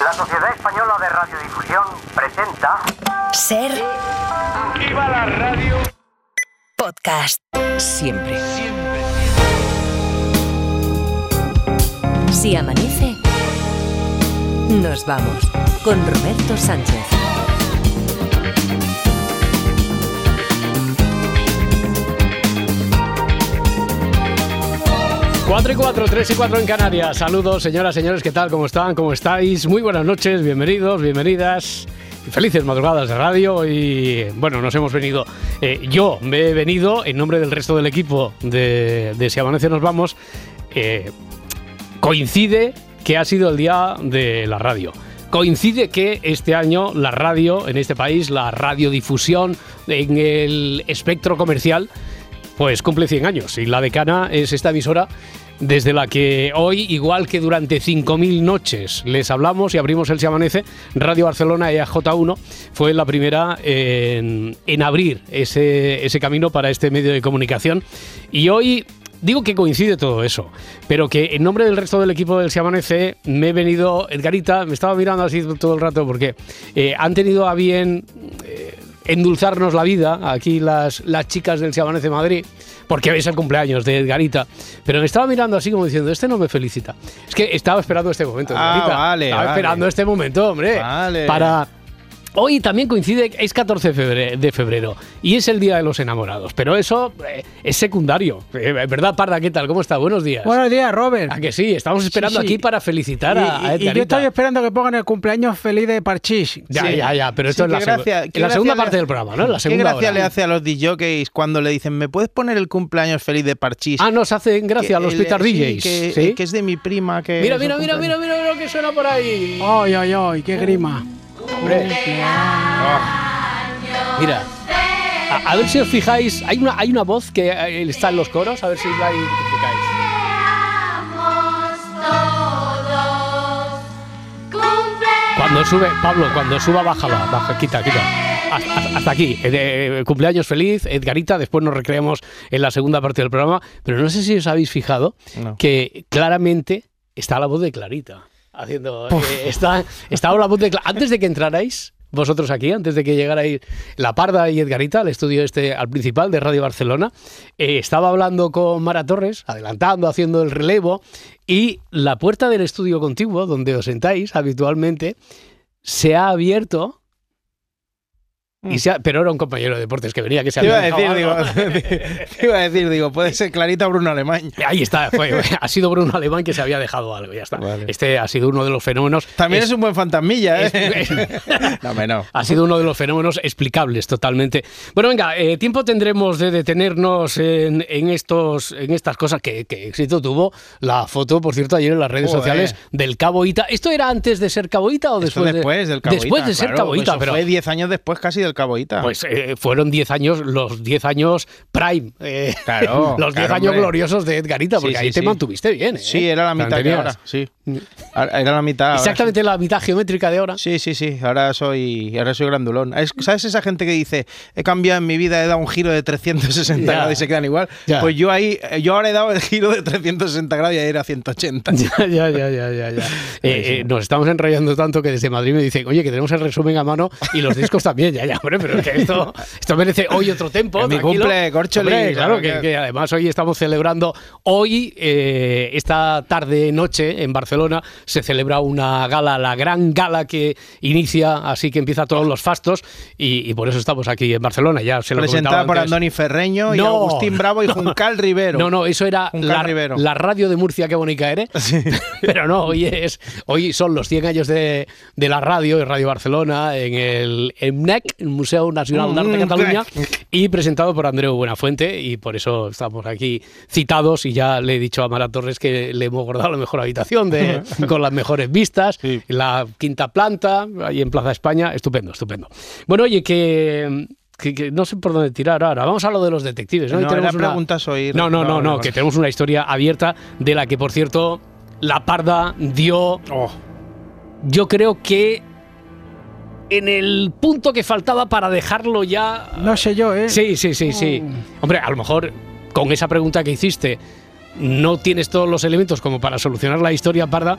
La Sociedad Española de Radiodifusión presenta Ser ¡Viva la radio! podcast. Siempre. Si amanece, nos vamos con Roberto Sánchez. Cuatro y cuatro, tres y cuatro en Canarias. Saludos, señoras, señores, ¿qué tal? ¿Cómo están? ¿Cómo estáis? Muy buenas noches, bienvenidos, bienvenidas. Felices madrugadas de radio y bueno, nos hemos venido, eh, yo me he venido en nombre del resto del equipo de, de Si Amanece Nos Vamos, eh, coincide que ha sido el día de la radio. Coincide que este año la radio en este país, la radiodifusión en el espectro comercial, pues cumple 100 años y la decana es esta emisora desde la que hoy, igual que durante 5.000 noches les hablamos y abrimos el Se Amanece, Radio Barcelona EAJ1 fue la primera en, abrir ese, ese camino para este medio de comunicación. Y hoy Digo que coincide todo eso, pero que en nombre del resto del equipo del Se Amanece me he venido, Edgarita, me estaba mirando así todo el rato porque eh, han tenido a bien eh, endulzarnos la vida aquí las, las chicas del Se Amanece Madrid, porque es el cumpleaños de Edgarita, pero me estaba mirando así como diciendo, este no me felicita. Es que estaba esperando este momento, Ah, Edgarita. vale, Estaba vale. esperando este momento, hombre, Vale. para... Hoy también coincide, es 14 de febrero, y es el Día de los Enamorados, pero eso eh, es secundario. Eh, ¿Verdad, Parda? ¿Qué tal? ¿Cómo está? Buenos días. Buenos días, Robert. ¿A que sí? Estamos esperando Sí, sí. aquí para felicitar a, a y, y- y yo estoy esperando que pongan el cumpleaños feliz de Parchís. Ya, Sí. ya, ya, pero esto es la, qué gracia- en qué la segunda le- parte del programa, ¿no? La ¿Qué segunda gracia hora. le hace a los DJs cuando le dicen, ¿me puedes poner el cumpleaños feliz de Parchís? Ah, nos hacen gracia a Que los el- Twitter sí, DJs. Que, que es de mi prima. Que Mira, mira, mira, mira, mira, mira lo que suena por ahí. Ay, ay, ay, qué grima. Hombre. Mira. A, a ver si os fijáis, hay una, hay una voz que eh, está en los coros, a ver si la identificáis. Cuando sube, Pablo, cuando suba, bájala, baja, quita, quita. Hasta, aquí. Eh, de- cumpleaños feliz, Edgarita. Después nos recreamos en la segunda parte del programa. Pero no sé si os habéis fijado No. que claramente está la voz de Clarita. Haciendo. eh, está, estaba la voz de Cla- Antes de que entrarais. Vosotros aquí, antes de que llegarais la Parda y Edgarita al estudio este, al principal de Radio Barcelona, eh, estaba hablando con Mara Torres, adelantando, haciendo el relevo, y la puerta del estudio contiguo, donde os sentáis habitualmente, se ha abierto. Y ha- pero era un compañero de deportes que venía que se Te iba a había decir, dejado digo, algo. te iba a decir, digo, puede ser Clarita Bruno Alemán. Ahí está, fue, ha sido Bruno Alemán que se había dejado algo, ya está. Vale. Este ha sido uno de los fenómenos. También es, un buen fantasmilla, ¿eh? es- no, no. ha sido uno de los fenómenos explicables totalmente. Bueno, venga, eh, tiempo tendremos de detenernos en, en estos, en estas cosas que, que éxito tuvo la foto, por cierto, ayer en las redes Joder. sociales del Cabo Ita. ¿Esto era antes de ser Caboita o Esto después, después de, del Cabo Después Ita, de ser claro, Caboita, pero Fue 10 años después casi del Caboita. pues eh, fueron 10 años, los 10 años prime. eh, Claro, los 10 claro, años hombre. gloriosos de Edgarita, porque sí, ahí te mantuviste bien. ¿eh? sí, era la mitad Tenías ahora, sí. Era la mitad ahora, Exactamente la mitad geométrica de ahora. Sí, sí, sí. Ahora soy, ahora soy grandulón. Es- ¿Sabes esa gente que dice, he cambiado en mi vida, he dado un giro de 360 Ya. grados y se quedan igual? Pues yo ahí, yo ahora he dado el giro de 360 grados y ahí era 180. Ya, ya, ya, ya, ya. ya. Eh, nos estamos enrollando tanto que desde Madrid me dicen, oye, que tenemos el resumen a mano y los discos también. Ya, ya, hombre, pero es que esto, esto merece hoy otro tempo. Es mi cumple, Corcholi, Hombre, claro, que, además hoy estamos celebrando, hoy, eh, esta tarde-noche en Barcelona, se celebra una gala, la gran gala que inicia, así que empieza todos los fastos y, y por eso estamos aquí en Barcelona. Ya se lo Presentada por antes. Andoni Ferreño y No, Agustín Bravo y no. Juncal Rivero. No, no, eso era la, radio de Murcia, qué bonita eres. Pero no, hoy es hoy son los 100 años de, de la radio, de Radio Barcelona, en el EMNEC, el Museo Nacional de Arte de Mm, Cataluña, y presentado por Andreu Buenafuente, y por eso estamos aquí citados, y ya le he dicho a Mara Torres que le hemos guardado la mejor habitación de, con las mejores vistas, Sí. la quinta planta, ahí en Plaza España, estupendo, estupendo. Bueno, oye, que... que- que no sé por dónde tirar ahora. Vamos a lo de los detectives. No, No, tenemos era preguntas no, no, no, no, no. que tenemos una historia abierta de la que, por cierto, la Parda dio, Oh, yo creo que en el punto que faltaba para dejarlo ya. No sé yo, ¿eh? Sí, sí, sí, sí. Hombre, a lo mejor con esa pregunta que hiciste no tienes todos los elementos como para solucionar la historia parda,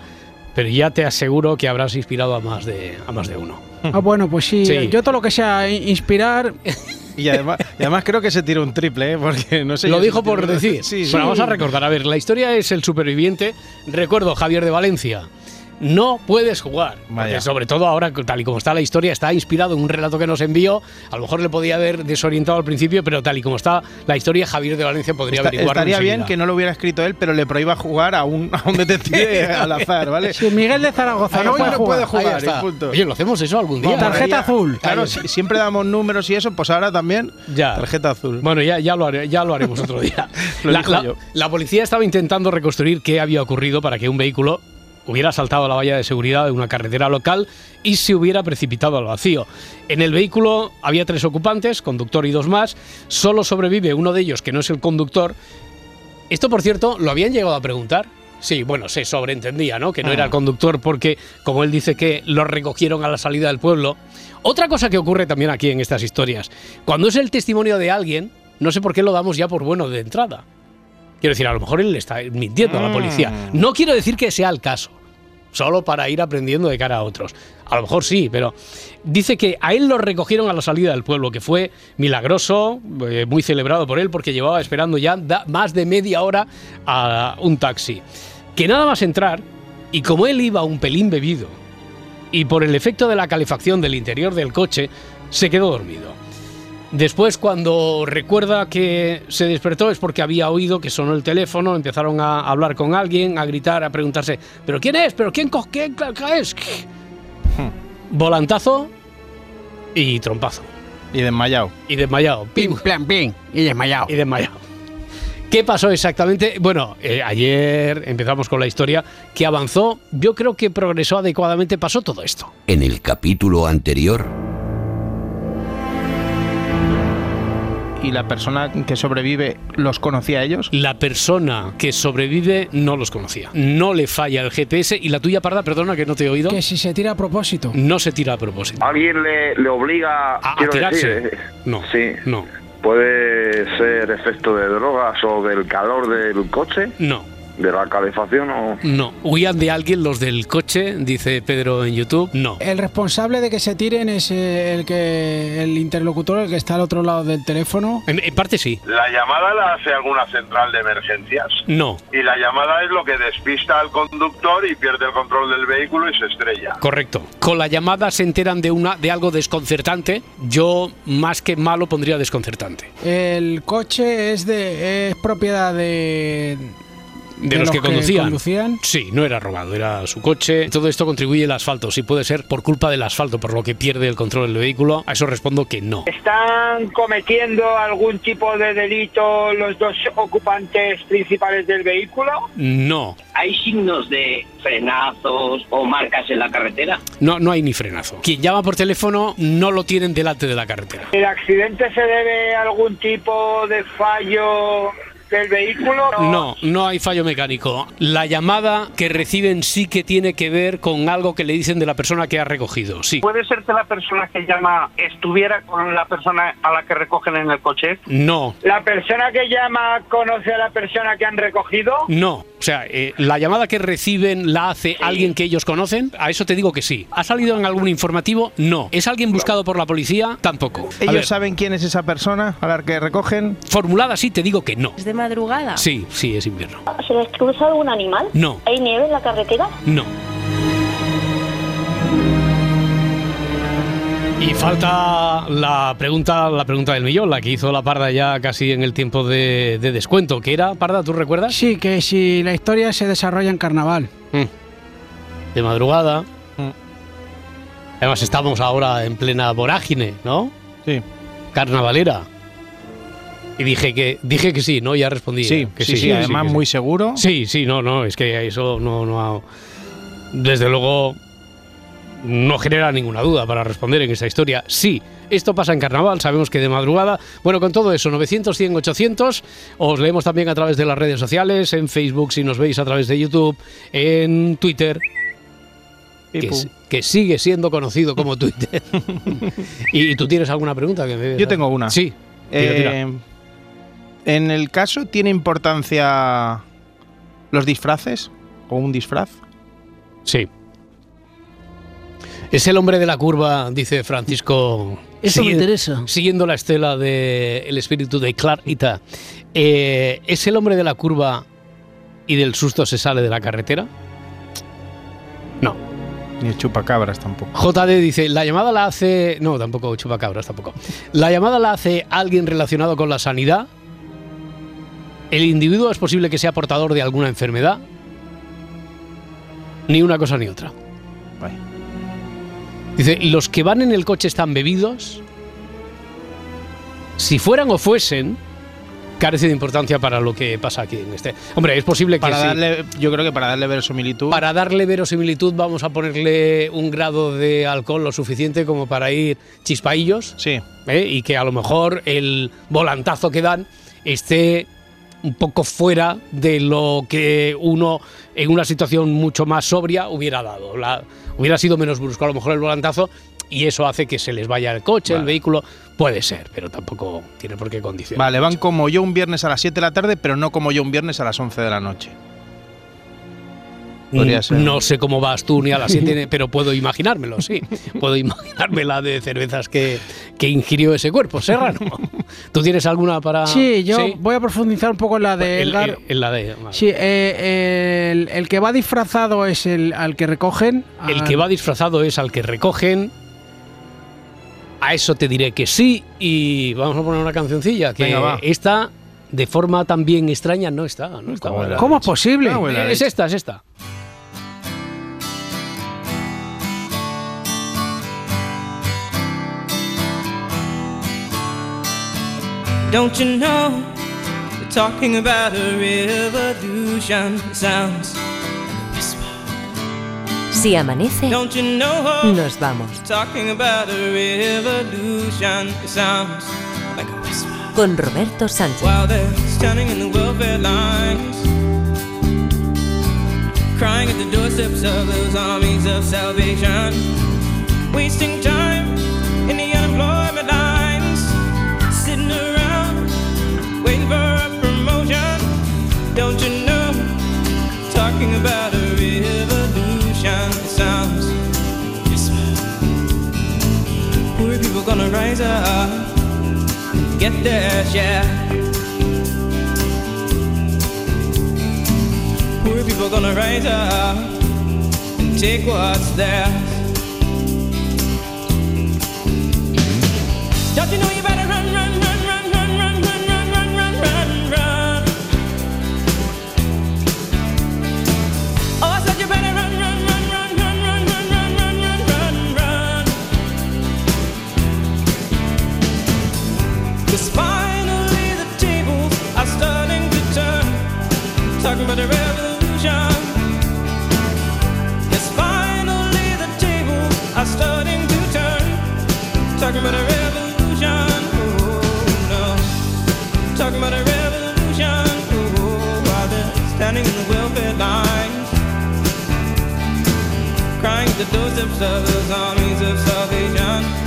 pero ya te aseguro que habrás inspirado a más de, a más de uno. Ah, bueno, pues sí. Sí. Yo todo lo que sea inspirar. Y además, y además creo que se tiró un triple, ¿eh? porque no sé. Lo dijo por decir. Sí, sí. Bueno, vamos a recordar. A ver, la historia es el superviviente. Recuerdo, Javier de Valencia. No puedes jugar. Porque sobre todo ahora, tal y como está la historia, está inspirado en un relato que nos envió. A lo mejor le podía haber desorientado al principio, pero tal y como está la historia, Javier de Valencia podría Está- averiguar. estaría bien que no lo hubiera escrito él, pero le prohíba jugar a un, a un detective al azar, ¿vale? Si Miguel de Zaragoza no puede no jugar. puede jugar. Ahí está. y punto. Oye, ¿lo hacemos eso algún día? Tarjeta Ya- azul. Claro, si- siempre damos números y eso, pues ahora también Ya. tarjeta azul. Bueno, ya, ya, lo, haré- ya lo haremos otro día. Lo la, dijo la- yo. la policía estaba intentando reconstruir qué había ocurrido para que un vehículo hubiera saltado la valla de seguridad de una carretera local y se hubiera precipitado al vacío. En el vehículo había tres ocupantes, conductor y dos más. Solo sobrevive uno de ellos, que no es el conductor. Esto, por cierto, lo habían llegado a preguntar. Sí, bueno, se sobreentendía, ¿no? Que no era el conductor porque, como él dice que lo recogieron a la salida del pueblo. Otra cosa que ocurre también aquí en estas historias, cuando es el testimonio de alguien, no sé por qué lo damos ya por bueno de entrada. Quiero decir, a lo mejor él le está mintiendo a la policía. No quiero decir que sea el caso, solo para ir aprendiendo de cara a otros. A lo mejor sí, pero dice que a él lo recogieron a la salida del pueblo, que fue milagroso, eh, muy celebrado por él, porque llevaba esperando ya más de media hora a un taxi. Que nada más entrar, y como él iba un pelín bebido, y por el efecto de la calefacción del interior del coche, se quedó dormido. Después, cuando recuerda que se despertó es porque había oído que sonó el teléfono, empezaron a hablar con alguien, a gritar, a preguntarse, ¿pero quién es? ¿pero quién, co- quién es? Volantazo y trompazo. Y desmayado. Y desmayado. Pim, plan, pim. Y desmayado. Y desmayado. ¿Qué pasó exactamente? Bueno, eh, ayer empezamos con la historia que avanzó, yo creo que progresó adecuadamente, pasó todo esto. En el capítulo anterior, ¿Y la persona que sobrevive los conocía a ellos? La persona que sobrevive no los conocía. No le falla el GPS y la tuya, Parda, perdona que no te he oído, Que si se tira a propósito. no se tira a propósito. ¿Alguien le, le obliga ¿A, tirarse? decir, eh, No. Sí. No. ¿Puede ser efecto de drogas o del calor del coche? No. ¿De la calefacción o...? No. ¿Huían de alguien los del coche? Dice Pedro en YouTube. No. El responsable de que se tiren es eh, el que el interlocutor, el que está al otro lado del teléfono. En, en parte sí. La llamada la hace alguna central de emergencias. No. Y la llamada es lo que despista al conductor y pierde el control del vehículo y se estrella. Correcto. Con la llamada se enteran de una de algo desconcertante. Yo más que malo pondría desconcertante. El coche es de es propiedad de De, los, que, conducían. conducían. Sí, no era robado, era su coche. Todo esto contribuye el asfalto. Sí puede ser por culpa del asfalto, por lo que pierde el control del vehículo. A eso respondo que no. ¿Están cometiendo algún tipo de delito los dos ocupantes principales del vehículo? No. ¿Hay signos de frenazos o marcas en la carretera? No, no hay ni frenazo. Quien llama por teléfono no lo tienen delante de la carretera. ¿El accidente se debe a algún tipo de fallo del vehículo? No, no hay fallo mecánico. La llamada que reciben sí que tiene que ver con algo que le dicen de la persona que ha recogido. Sí. ¿Puede ser que la persona que llama estuviera con la persona a la que recogen en el coche? No, ¿La persona que llama conoce a la persona que han recogido? no. O sea, eh, la llamada que reciben la hace alguien que ellos conocen. A eso te digo que sí. ¿Ha salido en algún informativo? No. ¿Es alguien buscado por la policía? Tampoco. A ¿Ellos ver, saben quién es esa persona a la que recogen? formulada sí te digo que no. ¿Es de madrugada? Sí, sí, es invierno. ¿Se les cruza algún animal? No, ¿Hay nieve en la carretera? no. Y falta la pregunta, la pregunta del millón, la que hizo la Parda ya casi en el tiempo de, de descuento. ¿Qué era, Parda? ¿Tú recuerdas? Sí, que si la historia se desarrolla en carnaval. Mm. De madrugada. Además estamos ahora en plena vorágine, ¿no? Sí. Carnavalera. Y dije que dije que sí, ¿no? Ya respondí. Sí, eh, que sí, sí, además sí. muy seguro. Sí, sí, no, no, es que eso no, no ha- desde luego no genera ninguna duda para responder en esa historia. Sí, esto pasa en carnaval, sabemos que de madrugada. Bueno, con todo eso, 900, 100, 800. Os leemos también a través de las redes sociales, en Facebook, si nos veis a través de YouTube, en Twitter, que, que sigue siendo conocido como Twitter. ¿Y tú tienes alguna pregunta? Que me- Yo tengo una. Sí. tira, tira. Eh, en el caso, ¿tiene importancia los disfraces? ¿O un disfraz? Sí. Es el hombre de la curva, dice Francisco. Eso me interesa. Siguiendo la estela del espíritu de Clarita. Eh, ¿Es el hombre de la curva y del susto se sale de la carretera? No. Ni el chupacabras tampoco. JD dice, la llamada la hace... No, tampoco chupacabras, tampoco. La llamada la hace alguien relacionado con la sanidad. El individuo es posible que sea portador de alguna enfermedad. Ni una cosa ni otra. Dice, los que van en el coche están bebidos. Si fueran o fuesen, carece de importancia para lo que pasa aquí en este. Hombre, es posible que Para sí. darle, yo creo que para darle verosimilitud. Para darle verosimilitud vamos a ponerle un grado de alcohol lo suficiente como para ir chispaillos Sí. ¿eh? y que a lo mejor el volantazo que dan esté un poco fuera de lo que uno en una situación mucho más sobria hubiera dado. La- hubiera sido menos brusco a lo mejor el volantazo y eso hace que se les vaya el coche, el vehículo. Puede ser, pero tampoco tiene por qué condicionar. Vale, van como yo un viernes a las 7 de la tarde, pero no como yo un viernes a las 11 de la noche. Podría ser. No sé cómo vas tú ni a las 7, pero puedo imaginármelo, sí. Puedo imaginarme la de cervezas que, que ingirió ese cuerpo, Serrano. ¿Tú tienes alguna para...? Sí, yo voy a profundizar un poco en la de El- Edgar. el- en la de... vale. Sí, eh, el, el que va disfrazado es el al que recogen. El al- que va disfrazado es al que recogen. A eso te diré que sí. Y vamos a poner una cancioncilla. Que Venga, va. esta, de forma también extraña, no está. No está ¿Cómo buena. ¿Cómo es posible? Es esta, es esta. Don't you know they're talking about a revolution? Sounds Si amanece, Don't you know nos vamos. talking about a revolution? It sounds like a whisper. Con Roberto Sánchez. While they're standing in the welfare lines, crying at the doorsteps of those armies of salvation, wasting time Talking about a revolution it sounds whisper. Poor people gonna rise up and get their share. Poor people gonna rise up and take what's theirs. Don't you know you the doors themselves, armies of salvation.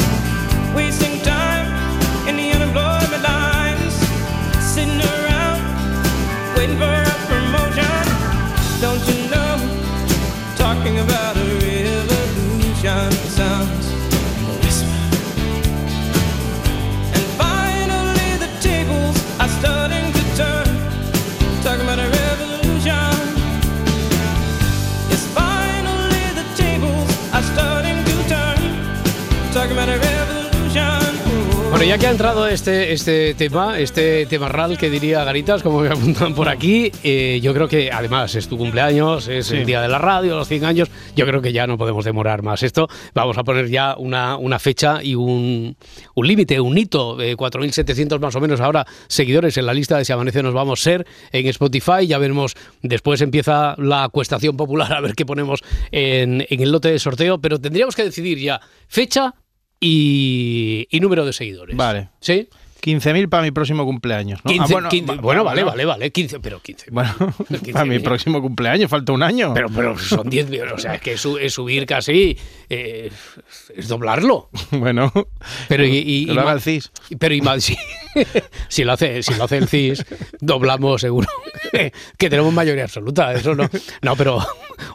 Ya que ha entrado este, este tema, este tema RAL que diría Garitas, como me apuntan por aquí, eh, yo creo que además es tu cumpleaños, es el día de la radio, los 100 años, yo creo que ya no podemos demorar más esto. Vamos a poner ya una, una fecha y un, un límite, un hito, eh, 4.700 más o menos ahora seguidores en la lista de Si Amanece Nos Vamos a Ser en Spotify, ya veremos, después empieza la cuestación popular a ver qué ponemos en, en el lote de sorteo, pero tendríamos que decidir ya fecha y, y número de seguidores. Vale. ¿Sí? 15.000 para mi próximo cumpleaños. ¿no? 15, Ah, bueno, 15, va- bueno, vale, vale, vale. 15, pero 15. Bueno, 15.000. para mi próximo cumpleaños falta un año. Pero, pero son 10 millones. O sea, es que su- es subir casi. eh, es doblarlo. bueno, Pero y, y- que y lo haga el CIS. Pero y más, si, si lo hace, si lo hace el CIS, doblamos seguro que tenemos mayoría absoluta. Eso no. No, pero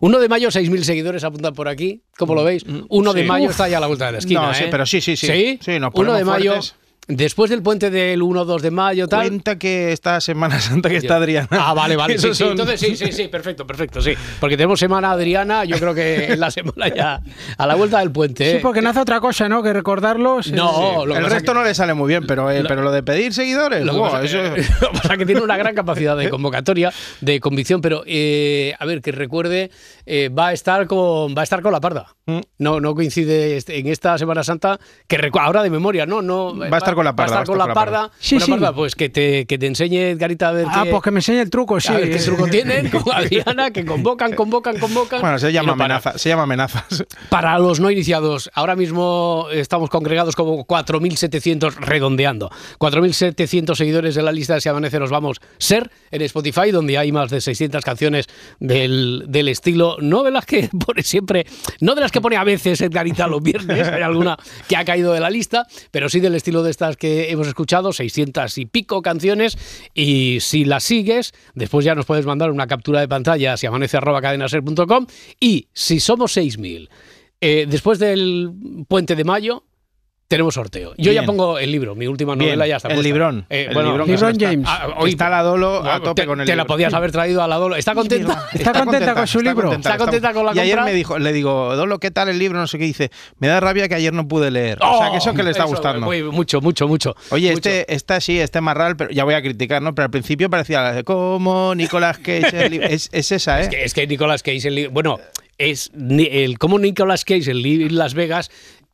1 de mayo, 6.000 seguidores apuntan por aquí. ¿Cómo lo veis? 1 de sí. mayo Uf. está ya a la vuelta de la esquina. No, sí, ¿eh? pero sí, sí, sí. Sí, Sí, nos 1 de mayo. fuertes. Después del puente del 1-2 de mayo, tal. Cuenta que esta Semana Santa que está Adriana. Ah, vale, vale. Sí, Esos sí, son- entonces sí, sí, sí, perfecto, perfecto, sí. Porque tenemos semana Adriana, yo creo que en la semana ya a la vuelta del puente. Sí, ¿eh? porque no hace otra cosa, ¿no? Que recordarlos. No, lo que el resto no le sale muy bien, pero, eh, pero lo de pedir seguidores, Lo que, pasa, eso que, lo que pasa que tiene una gran capacidad de convocatoria, de convicción, pero eh, a ver, que recuerde, eh, va a estar con va a estar con la parda. Mm. No, no coincide este- en esta Semana Santa, que recu- ahora de memoria, no, no. Va a estar con la parda, Va a estar con la parda. Sí, Bueno, sí. parda, pues que te, que te enseñe Edgarita a ver Ah, qué, pues que me enseñe el truco, sí. a ver qué truco tienen con Adriana, que convocan, convocan, convocan. Bueno, se llama no amenaza, se llama amenazas. Para los no iniciados, ahora mismo estamos congregados como 4.700, redondeando, 4.700 seguidores de la lista de Si Amanece Nos Vamos Ser en Spotify, donde hay más de 600 canciones del, del estilo, no de las que pone siempre, no de las que pone a veces Edgarita los viernes, hay alguna que ha caído de la lista, pero sí del estilo de que hemos escuchado, 600 y pico canciones, y si las sigues, después ya nos puedes mandar una captura de pantalla si amanece arroba cadenaser.com y si somos 6.000 eh, después del puente de mayo tenemos sorteo. Yo ya pongo el libro, mi última Bien, novela ya está. el puesta. librón, Eh, el bueno, librón está- James. Ah, hoy- Está la Dolo a tope te, con el te la libro. podías haber traído a la Dolo. ¿Está contenta? Está contenta con su libro. Está contenta con la Y ayer compra. me dijo, le digo, Dolo, ¿qué tal el libro? No sé qué dice. Me da rabia que ayer no pude leer. o sea, que eso que le está Oh, Eso, gustando. muy- mucho, mucho, mucho. Oye, mucho. este, esta sí, este marral, pero ya voy a criticar, ¿no? Pero al principio parecía la de como Nicolas Cage. el es, es esa, ¿eh? Es que, es que Nicolas Cage, el li- bueno, es el como Nicolas Cage en Las Vegas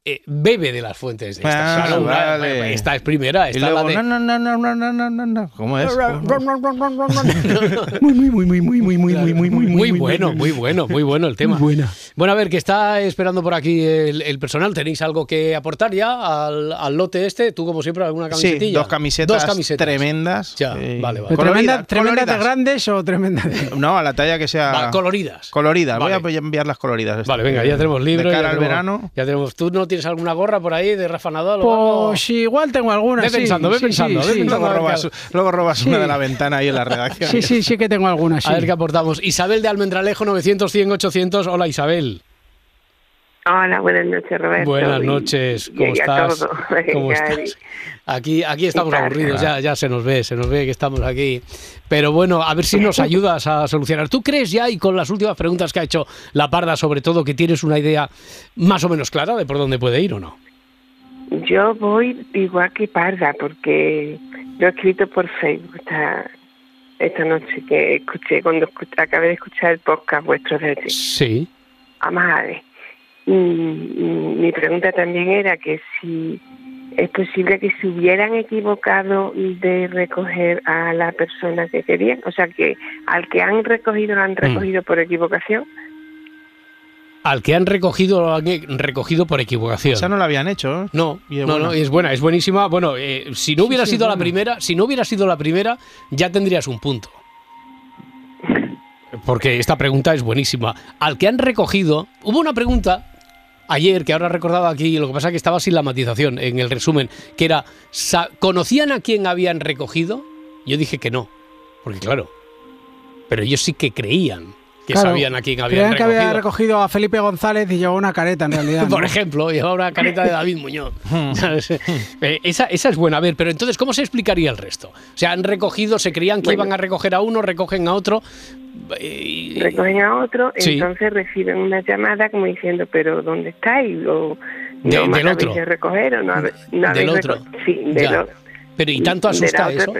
eh, bebe de las fuentes de estas. Ah, una- vale. Esta es primera, y esta luego, la de... no, no, no, no, no, no, no, no. ¿Cómo es? Muy, muy, muy, muy, muy, muy, muy, muy, muy, muy, Muy bueno, muy bueno, muy bueno el tema. buena. Bueno, a ver, que está esperando por aquí el, el personal. ¿Tenéis algo que aportar ya al, al lote este? Tú, como siempre, alguna Sí, camisetilla. dos camisetas, Dos camisetas. tremendas. Ya, eh, vale, vale. ¿Pero tremenda, de grandes o tremenda de.? No, a la talla que sea. Va, coloridas. Coloridas. Vale. Voy a enviar las coloridas. Vale, venga, ya tenemos libros. De ya cara al tenemos- verano. Ya tenemos. ¿Tú no tienes alguna gorra por ahí de Rafa Nadal o algo? Pues igual tengo alguna. Ve sí, pensando, ve sí, pensando, sí, ve sí. pensando. Luego robas, luego robas Sí. una de la ventana ahí en la redacción. Sí, sí, sí que tengo alguna. Sí. A ver qué aportamos. Isabel de Almendralejo, 900, 100, 800. Hola, Isabel. Hola, buenas noches, Roberto. Buenas noches. ¿Cómo a estás? todo. ¿Cómo estás? Aquí, aquí estamos aburridos, ya, ya se nos ve, se nos ve que estamos aquí. Pero bueno, a ver si nos ayudas a solucionar. ¿Tú crees ya, y con las últimas preguntas que ha hecho la Parda, sobre todo, que tienes una idea más o menos clara de por dónde puede ir o no? Yo voy igual que Parda, porque lo he escrito por Facebook esta, esta noche que escuché, cuando escuché- acabé de escuchar el podcast vuestro de Sí. Amade. Y, y mi pregunta también era que si es posible que se hubieran equivocado de recoger a la persona que querían, o sea, que al que han recogido lo Mm. han recogido por equivocación. Al que han recogido, lo han recogido por equivocación. Esa no la habían hecho. ¿eh? No, Y es no, buena. no, es buena, es buenísima. Bueno, eh, si no hubiera sí, sido la primera, si no hubiera sido la primera, ya tendrías un punto. Porque esta pregunta es buenísima. Al que han recogido, hubo una pregunta ayer que ahora he recordado aquí, lo que pasa es que estaba sin la matización en el resumen, que era, ¿conocían a quién habían recogido? Yo dije que no, porque claro, pero ellos sí que creían que Claro, sabían a quién habían Creían que recogido. había recogido a Felipe González y llevaba una careta en realidad. Por ejemplo, llevaba una careta de David Muñoz. ¿Sabes? Eh, esa, esa es buena. A ver, pero entonces, ¿cómo se explicaría el resto? O sea, han recogido, se creían que Bueno. iban a recoger a uno, recogen a otro. y- recogen a otro, Sí. entonces reciben una llamada como diciendo, pero ¿dónde estáis? O De- no me del otro. de recoger o no, no Del otro. reco- Sí, del otro. Pero ¿y tanto asusta eso?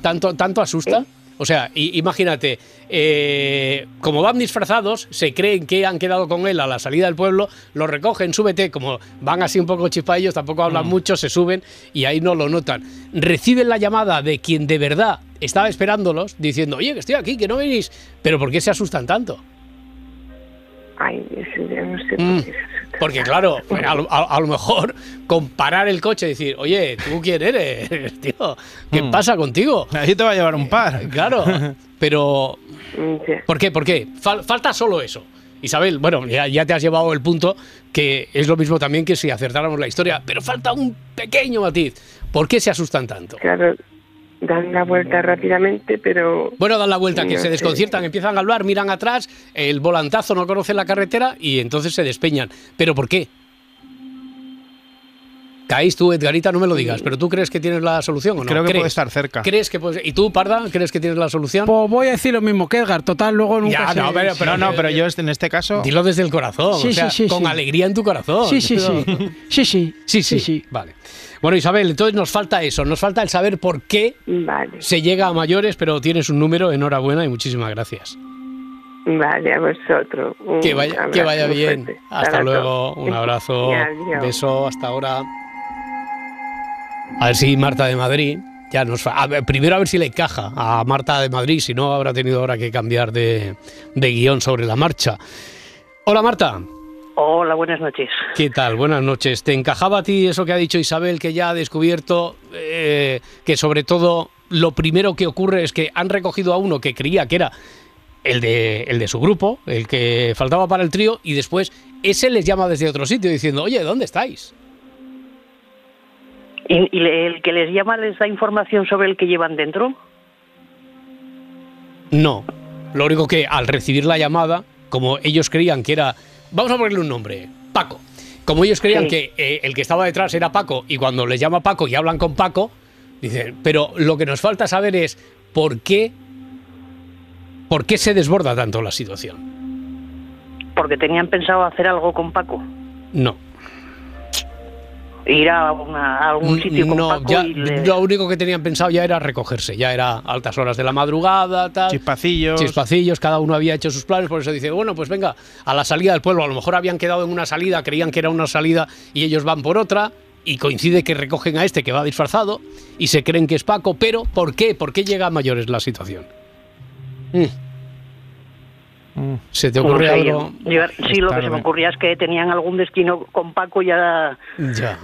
¿Tanto, tanto asusta? ¿Eh? O sea, imagínate, eh, como van disfrazados, se creen que han quedado con él a la salida del pueblo, lo recogen, súbete, como van así un poco chispaillos, tampoco Mm. hablan mucho, se suben y ahí no lo notan. Reciben la llamada de quien de verdad estaba esperándolos, diciendo, oye, que estoy aquí, que no venís, pero ¿por qué se asustan tanto? Ay, eso ya no sé Mm. por qué se asustan. Porque claro, a, lo- a- a lo mejor comparar el coche y decir, oye, ¿tú quién eres, tío? ¿Qué Mm. pasa contigo? Ahí te va a llevar un par. Claro, pero Mm. ¿por qué? ¿Por qué? Fal- falta solo eso. Isabel, bueno, ya, ya te has llevado el punto que es lo mismo también que si acertáramos la historia, pero falta un pequeño matiz. ¿Por qué se asustan tanto? Claro, dan la vuelta rápidamente, pero Bueno, dan la vuelta, que No se sé. desconciertan, empiezan a hablar, miran atrás, el volantazo no conoce la carretera y entonces se despeñan. ¿Pero por qué? Caís tú, Edgarita, no me lo digas, pero ¿tú crees que tienes la solución o no? Creo que ¿Crees? puede estar cerca. ¿Crees que puede- ¿Y tú, Parda, crees que tienes la solución? Pues voy a decir lo mismo que Edgar, total, luego nunca Ya, se- no, pero- Pero no, pero yo en este caso. Dilo desde el corazón, Sí, o sea, sí, sí, con sí. alegría en tu corazón. Sí, sí, sí. Sí, sí. Sí, sí, sí. Vale. Bueno, Isabel, entonces nos falta eso, nos falta el saber por qué vale, se llega a mayores, pero tienes un número, enhorabuena y muchísimas gracias. vale, a vosotros. Un Que vaya, que vaya bien. Hasta Para luego, un abrazo, beso, hasta ahora. A ver si Marta de Madrid, ya nos a ver, primero a ver si le encaja a Marta de Madrid, si no habrá tenido ahora que cambiar de, de guion sobre la marcha. Hola Marta. Hola, buenas noches. ¿Qué tal? Buenas noches. ¿Te encajaba a ti eso que ha dicho Isabel, que ya ha descubierto eh, que sobre todo lo primero que ocurre es que han recogido a uno que creía que era el de, el de su grupo, el que faltaba para el trío, y después ese les llama desde otro sitio diciendo, oye, ¿dónde estáis? ¿Y, el que les llama les da información sobre el que llevan dentro? No. Lo único que al recibir la llamada, como ellos creían que era, vamos a ponerle un nombre, Paco. Como ellos creían Sí. que eh, el que estaba detrás era Paco y cuando les llama Paco y hablan con Paco, dicen, pero lo que nos falta saber es por qué, por qué se desborda tanto la situación. Porque tenían pensado hacer algo con Paco. No. Ir a, una- a algún sitio con no, Paco ya, y le- lo único que tenían pensado ya era recogerse, ya era altas horas de la madrugada, tal. Chispacillos. Chispacillos, cada uno había hecho sus planes, por eso dice, bueno, pues venga, a la salida del pueblo, a lo mejor habían quedado en una salida, creían que era una salida y ellos van por otra, y coincide que recogen a este que va disfrazado y se creen que es Paco, pero ¿por qué? ¿Por qué llega a mayores la situación? Mm. ¿Se te ocurre No sé, algo? yo- yo- sí, lo que se me ocurría es que tenían algún destino con Paco y, a- Ya.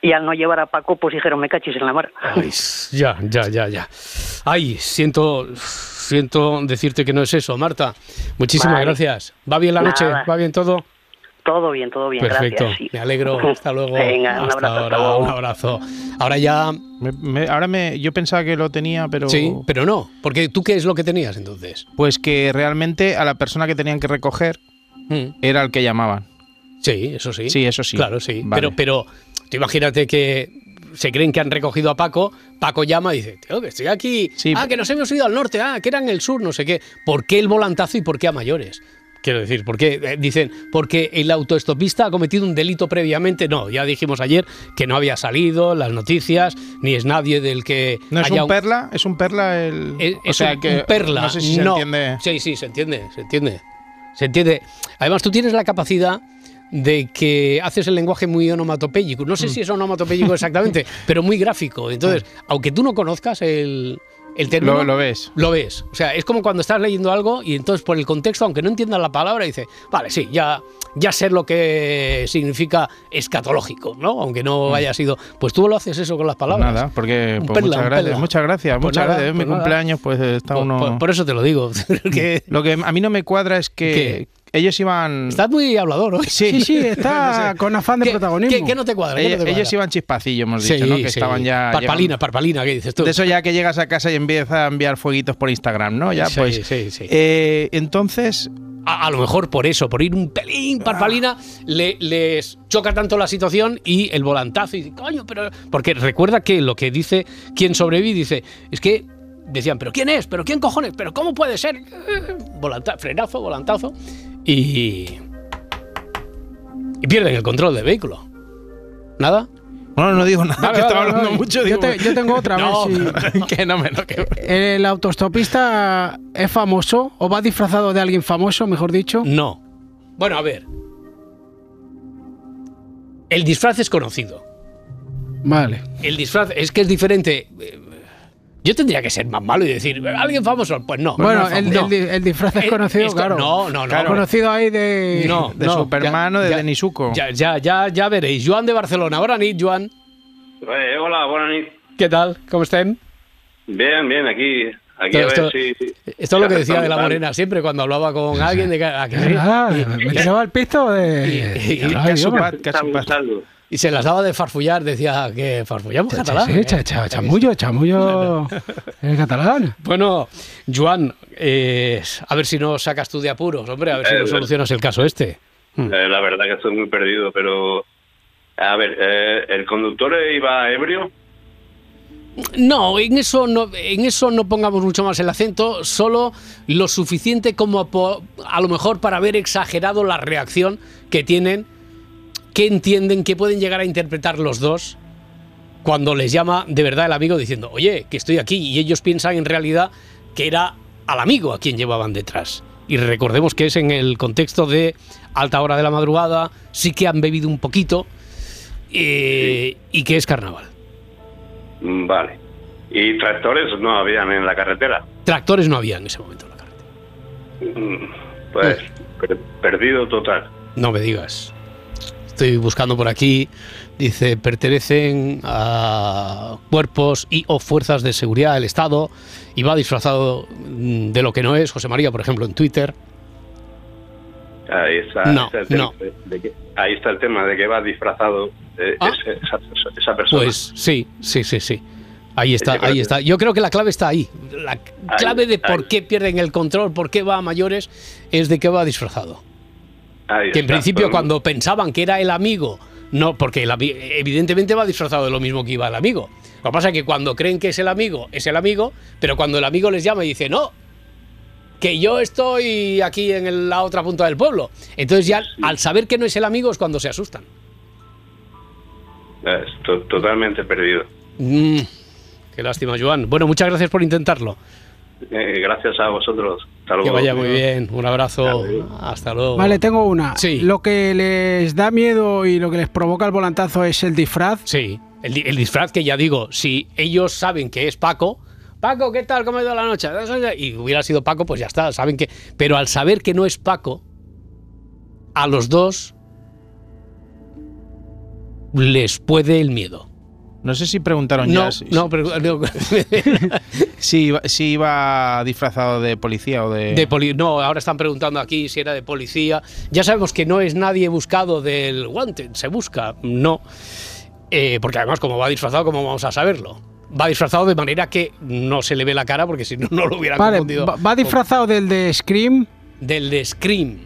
y al no llevar a Paco, pues dijeron, me cachis en la mar. Ay, ya, ya, ya, ya. Ay, siento, siento decirte que no es eso, Marta. Muchísimas Vale. gracias. ¿Va bien la noche? ¿Va bien todo? Todo bien, todo bien, Perfecto. gracias. sí. Me alegro. Hasta luego. Venga, un Hasta abrazo, hasta ahora, luego. un abrazo. Ahora ya. Me- me- ahora me, yo pensaba que lo tenía, pero. Sí, pero no. Porque tú qué es lo que tenías entonces. Pues que realmente a la persona que tenían que recoger era el que llamaban. Sí, eso sí. Sí, eso sí. Claro, sí. Vale. Pero, pero tú imagínate que se creen que han recogido a Paco, Paco llama y dice, tío, que estoy aquí. ah, que nos hemos ido al norte, ah, que era en el sur, no sé qué. ¿Por qué el volantazo y por qué a mayores? Quiero decir, ¿por qué? Eh, dicen, porque el autoestopista ha cometido un delito previamente. No, ya dijimos ayer que no había salido las noticias, ni es nadie del que ¿No es un perla? ¿Es un perla el.? es, o es sea un, que. un perla. No sé si se No. entiende. Sí, sí, se entiende, se entiende. Se entiende. Además, tú tienes la capacidad de que haces el lenguaje muy onomatopéyico. No sé Mm. si es onomatopéyico exactamente, pero muy gráfico. Entonces, aunque tú no conozcas el, el término... Lo- lo ves. Lo ves. O sea, es como cuando estás leyendo algo y entonces por el contexto, aunque no entiendas la palabra, dices, vale, sí, ya, ya sé lo que significa escatológico, ¿no? Aunque no haya sido... Pues tú lo haces eso con las palabras. Mm. Nada, porque pues, perla, muchas gracias, muchas gracias, Pues muchas nada, gracias. Mi pues nada. cumpleaños, pues está Por- uno. por- por eso te lo digo. que- Lo que a mí no me cuadra es que ellos iban. Estás muy hablador hoy. Sí, Sí, sí, está con afán de ¿Qué- protagonismo. qué- qué no te cuadra? ¿Qué no Ellos, te cuadra? ellos iban chispacillos, hemos dicho, Sí, ¿no? Que sí. estaban ya. Parpalina, llegando- parpalina, ¿qué dices tú? De eso ya que llegas a casa y empiezas a enviar fueguitos por Instagram, ¿no? Ya, Sí, pues. sí, sí. eh, entonces. A, a lo mejor por eso, por ir un pelín parpalina, le- les choca tanto la situación y el volantazo. Y dice, coño, pero. Porque recuerda que lo que dice quien sobrevive, dice, es que decían, ¿pero quién es? ¿Pero quién cojones? ¿Pero cómo puede ser? Volanta- frenazo, volantazo. Y. Y pierden el control del vehículo. ¿Nada? No, no digo nada, Vale, que vale, estaba hablando vale. mucho. Yo, digo, te- yo tengo otra, No, si- que no me no, que- ¿El autostopista es famoso o va disfrazado de alguien famoso, mejor dicho? No. Bueno, a ver. El disfraz es conocido. Vale. El disfraz es que es diferente. Yo tendría que ser más malo y decir, alguien famoso, pues no. Bueno, no, el, disfraz es Eh, conocido, esto- claro. No, no, no. Conocido ahí de. No, de no, Superman ya- o de Denisuco. Ya, ya, ya, ya veréis. Joan de Barcelona. Ahora ni Joan. Eh, hola, buenas noches. ¿Qué tal? ¿Cómo estén? Bien, bien, aquí, aquí Esto- a ver esto- si... Esto es lo que decía de la morena siempre cuando hablaba con alguien de que, a que sí. Ah, Y- me tiraba el pisto de. y- y- y-. y se las daba de farfullar, decía que farfullamos catalán. Sí, ¿eh? cha- cha- chamullo, chamullo en catalán. Bueno, Joan, eh, a ver si no sacas tú de apuros, hombre, a ver si Eh, no solucionas el caso este. Eh, la verdad que estoy muy perdido, pero... A ver, eh, ¿el conductor iba ebrio? No, en eso no, en eso no pongamos mucho más el acento, solo lo suficiente como a lo mejor para haber exagerado la reacción que tienen, que entienden, que pueden llegar a interpretar los dos cuando les llama de verdad el amigo diciendo, oye, que estoy aquí, y ellos piensan en realidad que era al amigo a quien llevaban detrás. Y recordemos que es en el contexto de alta hora de la madrugada, sí que han bebido un poquito eh, y que es carnaval. Mm, Vale. ¿Y tractores no habían en la carretera? Tractores no había en ese momento. Mm, Pues, per- perdido total. No me digas. Estoy buscando por aquí. Dice, pertenecen a cuerpos y o fuerzas de seguridad del Estado y va disfrazado mm, de lo que no es. José María, por ejemplo, en Twitter. Ahí está, No, está el tema no. de- de que- ahí está el tema de que va disfrazado eh, Ah. ese- esa, esa persona. Pues sí, sí, sí, sí. Ahí está, ahí que- está. Yo creo que la clave está ahí. La clave de por qué pierden el control, por qué va a mayores, es de que va disfrazado. Ahí Que en está. principio cuando pensaban que era el amigo, no, porque el evidentemente va disfrazado de lo mismo que iba el amigo. Lo que pasa es que cuando creen que es el amigo, es el amigo, pero cuando el amigo les llama y dice, no, que yo estoy aquí en el- la otra punta del pueblo. Entonces ya al saber que no es el amigo es cuando se asustan. to- totalmente perdido. Mm, qué lástima, Joan. Bueno, muchas gracias por intentarlo. Eh, gracias a vosotros. Hasta Que vaya muy bien. Un abrazo. Hasta luego. Vale, tengo una. Sí. Lo que les da miedo y lo que les provoca el volantazo es el disfraz. Sí, el, el disfraz que ya digo, si ellos saben que es Paco, Paco, ¿qué tal? ¿Cómo ha ido la noche? Y hubiera sido Paco, pues ya está, saben que... Pero al saber que no es Paco, a los dos les puede el miedo. No sé si preguntaron No, ya si, no, pero... no, si iba, si iba disfrazado de policía o de... de poli- no, ahora están preguntando aquí si era de policía. Ya sabemos que no es nadie buscado del guante, se busca, no. Eh, porque además, como va disfrazado, ¿cómo vamos a saberlo? Va disfrazado de manera que no se le ve la cara, porque si no, no lo hubieran Vale, confundido. va, va disfrazado del de Scream. Del de Scream.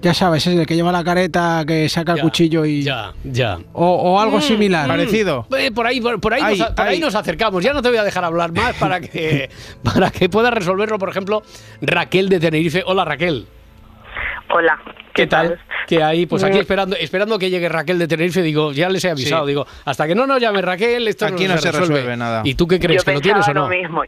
Ya sabes, es el que lleva la careta, que saca el Ya, cuchillo y. Ya, ya. O, o algo similar. Parecido. Eh, por ahí, por, por ahí, Ay, nos, por ahí nos acercamos. Ya no te voy a dejar hablar más para que, para que pueda resolverlo, por ejemplo, Raquel de Tenerife. Hola, Raquel. Hola. ¿Qué tal? ¿Qué hay? Pues aquí Bien. esperando, esperando que llegue Raquel de Tenerife, digo, ya les he avisado, Sí. digo, hasta que no nos llame Raquel, esto Aquí no se resuelve nada. ¿Y tú qué crees? Yo ¿Que lo tienes o no? lo mismo.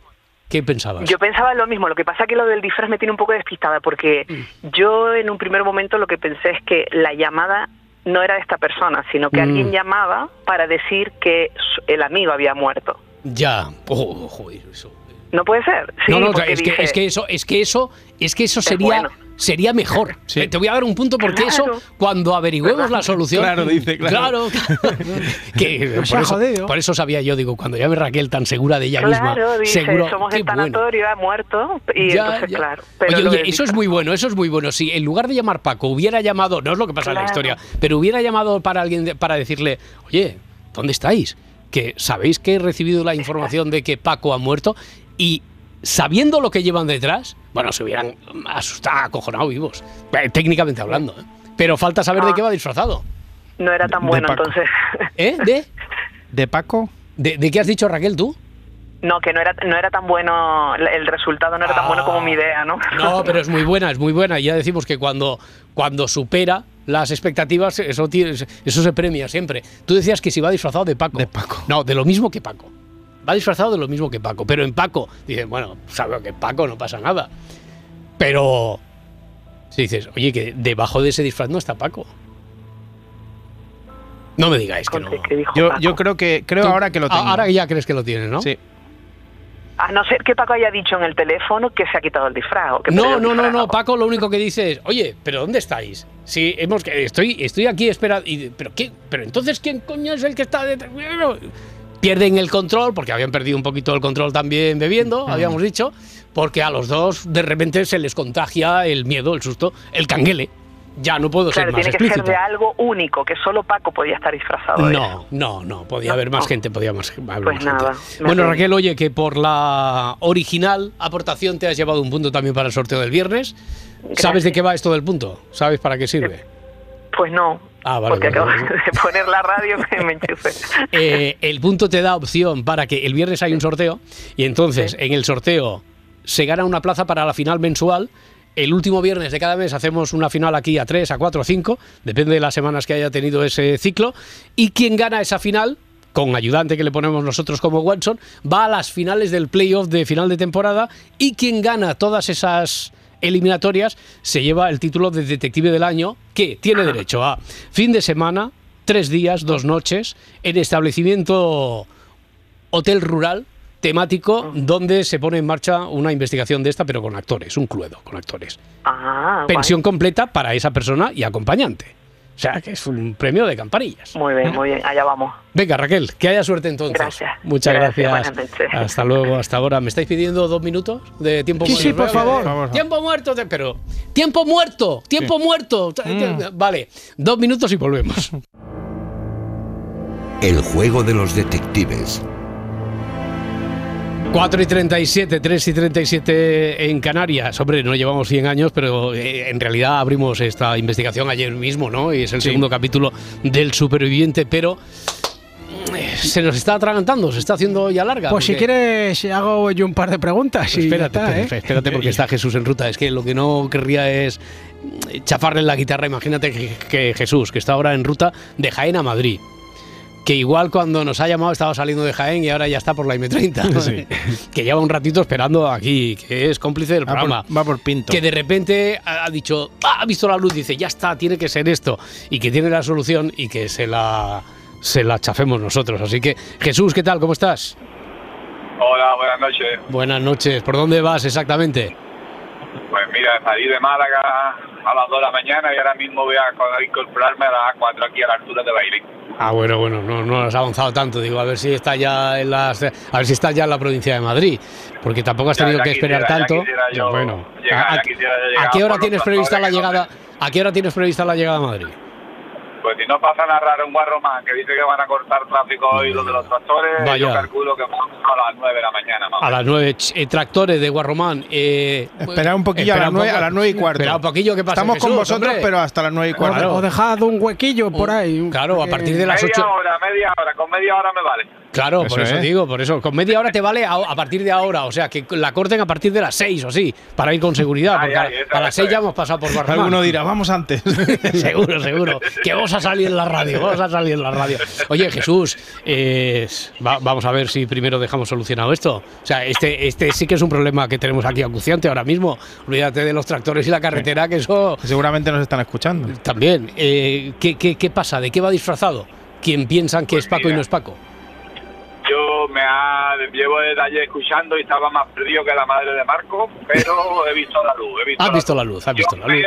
¿Qué pensabas? Yo pensaba lo mismo, lo que pasa que lo del disfraz me tiene un poco despistada porque Mm. yo en un primer momento lo que pensé es que la llamada no era de esta persona, sino que Mm. alguien llamaba para decir que el amigo había muerto. Ya. Oh, joder, eso. No puede ser. Sí, no, no, es, que, es eso, es que eso, es que eso sería, bueno. Sería mejor. Eh, Te voy a dar un punto porque Claro. eso, cuando averigüemos la solución. Claro, dice, claro. Claro, que No por, eso, jodido. por eso sabía yo, digo, cuando llame Raquel tan segura de ella misma, Claro, dice, seguro. somos el bueno. tanatorio, ha muerto. Y Ya, entonces, ya. claro. Pero oye, eso es muy bueno, eso es muy bueno. Si en lugar de llamar Paco hubiera llamado, no es lo que pasa en la historia, pero hubiera llamado para alguien de- para decirle, oye, ¿dónde estáis? Que sabéis que he recibido la información de que Paco ha muerto y sabiendo lo que llevan detrás, bueno, se hubieran asustado, acojonado vivos, eh, técnicamente hablando. ¿eh? Pero falta saber de qué va disfrazado. No era tan de bueno, entonces. ¿Eh? ¿De? ¿De Paco? ¿De, de qué has dicho, Raquel, tú? No, que no era, no era tan bueno, el resultado no era tan bueno como mi idea, ¿no? Ah. No, pero es muy buena, es muy buena. Y ya decimos que cuando, cuando supera las expectativas, eso, tiene- eso se premia siempre. Tú decías que si va disfrazado de Paco. De Paco. No, de lo mismo que Paco. Va disfrazado de lo mismo que Paco. Pero en Paco, dicen, bueno, sabe que Paco no pasa nada. Pero si dices, oye, que debajo de ese disfraz no está Paco. No me digáis que no. Yo, creo que creo Tú- ahora que lo tengo. Ahora ya crees que lo tienes, ¿no? Sí. A no ser que Paco haya dicho en el teléfono que se ha quitado el disfraz. o que perdió No, el no, no, no. Paco lo único que dice es, oye, pero ¿dónde estáis? Sí, hemos que estoy, estoy aquí esperando. Y, pero qué, pero entonces quién coño es el que está detrás. Pierden el control porque habían perdido un poquito el control también bebiendo, habíamos dicho, porque a los dos de repente se les contagia el miedo, el susto, el canguele. Ya no puedo Claro, ser más tiene que explícito. ser de algo único, que solo Paco podía estar disfrazado de No, no, no, podía haber más gente, podía más, haber Pues más nada, gente. Bueno. Raquel, oye, que por la original aportación te has llevado un punto también para el sorteo del viernes. ¿Sabes de qué va esto del punto? ¿Sabes para qué sirve? Pues no, Ah, vale. porque vale, acabo vale. de poner la radio que me enchufe. Eh, el punto te da opción para que el viernes hay un sorteo y entonces en el sorteo se gana una plaza para la final mensual. El último viernes de cada mes hacemos una final aquí a 3, a 4, a 5, depende de las semanas que haya tenido ese ciclo. Y quien gana esa final, con ayudante que le ponemos nosotros como Watson, va a las finales del playoff de final de temporada y quien gana todas esas eliminatorias se lleva el título de detective del año que tiene derecho a fin de semana, tres días, dos noches, en establecimiento hotel rural temático donde se pone en marcha una investigación de esta pero con actores, un cluedo con actores. Ah, guay. Pensión completa para esa persona y acompañante. O sea, que es un premio de campanillas. Muy bien, muy bien, allá vamos. Venga, Raquel, que haya suerte entonces. Gracias. Muchas Gracias. Hasta luego, hasta ahora. ¿Me estáis pidiendo dos minutos de tiempo Sí, muerto? sí, por favor. Tiempo muerto, te- pero. ¡Tiempo muerto! ¡Tiempo muerto! Mm. Vale, dos minutos y volvemos. El juego de los detectives. 4 y 37, 3 y 37 en Canarias. Hombre, no llevamos 100 años, pero eh, en realidad abrimos esta investigación ayer mismo, ¿no? Y es el segundo capítulo del superviviente, pero eh, se nos está atragantando, se está haciendo ya larga. Pues si quieres, hago yo un par de preguntas. y espérate, está, ¿eh? espérate, porque está Jesús en ruta. Es que lo que no querría es chafarle la guitarra. Imagínate que, que Jesús, que está ahora en ruta de Jaén a Madrid. Que igual cuando nos ha llamado estaba saliendo de Jaén y ahora ya está por la M30. Sí. que lleva un ratito esperando aquí, que es cómplice del Va por- programa. va por Pinto. Que de repente ha ha dicho, "Ah, ha visto la luz, dice, ya está, tiene que ser esto. Y que tiene la solución y que se la, se la chafemos nosotros. Así que, Jesús, ¿qué tal? ¿Cómo estás? Hola, buenas noches. Buenas noches. ¿Por dónde vas exactamente? Mira, salí de Málaga a las 2 de la mañana y ahora mismo voy a co- incorporarme a las 4 aquí a la altura de Bailey. Ah, bueno, bueno, no, no has avanzado tanto. Digo, a ver si está ya en las, a ver si está ya en la provincia de Madrid, porque tampoco has tenido ya que esperar quisiera, tanto. yo bueno, llegar, ¿a, qué hora tienes prevista la llegada? ¿A qué hora tienes prevista la llegada a Madrid? Pues si no pasa nada raro en Guarromán, que dice que van a cortar tráfico hoy los de los tractores, Vaya. yo calculo que vamos a las 9 de la mañana. A las nueve, ch- eh, tractores de Guarromán. Eh, Esperad un poquillo a las un nueve, poco. a las nueve y cuarto. Espera un poquillo que pase Estamos con vosotros, hombre. pero hasta las nueve y cuarto. O, o dejad un huequillo por ahí. Claro, a partir de las media 8. hora, media hora, con media hora me vale. Claro, Eso por eso es. digo, por eso. Con media hora te vale a, a partir de ahora. O sea, que la corten a partir de las 6 o así, para ir con seguridad. Ay, Porque a- ay, eso, a, las 6 ya hemos pasado por Guarromán. Alguno dirá, vamos antes. seguro, seguro. Que vamos a salir en la radio, vamos a salir en la radio. Oye, Jesús, eh, va- vamos a ver si primero dejamos solucionado esto. O sea, este, este sí que es un problema que tenemos aquí acuciante ahora mismo. Olvídate de los tractores y la carretera, que eso Seguramente nos están escuchando. también. Eh, ¿qué, qué, qué pasa? ¿De qué va disfrazado? ¿Quién piensan que es Paco y mira. no es Paco? Me ha, llevo desde ayer escuchando y estaba más perdido que la madre de Marco, pero he visto la luz. He visto Has la visto luz. la luz, has visto Yo la luz.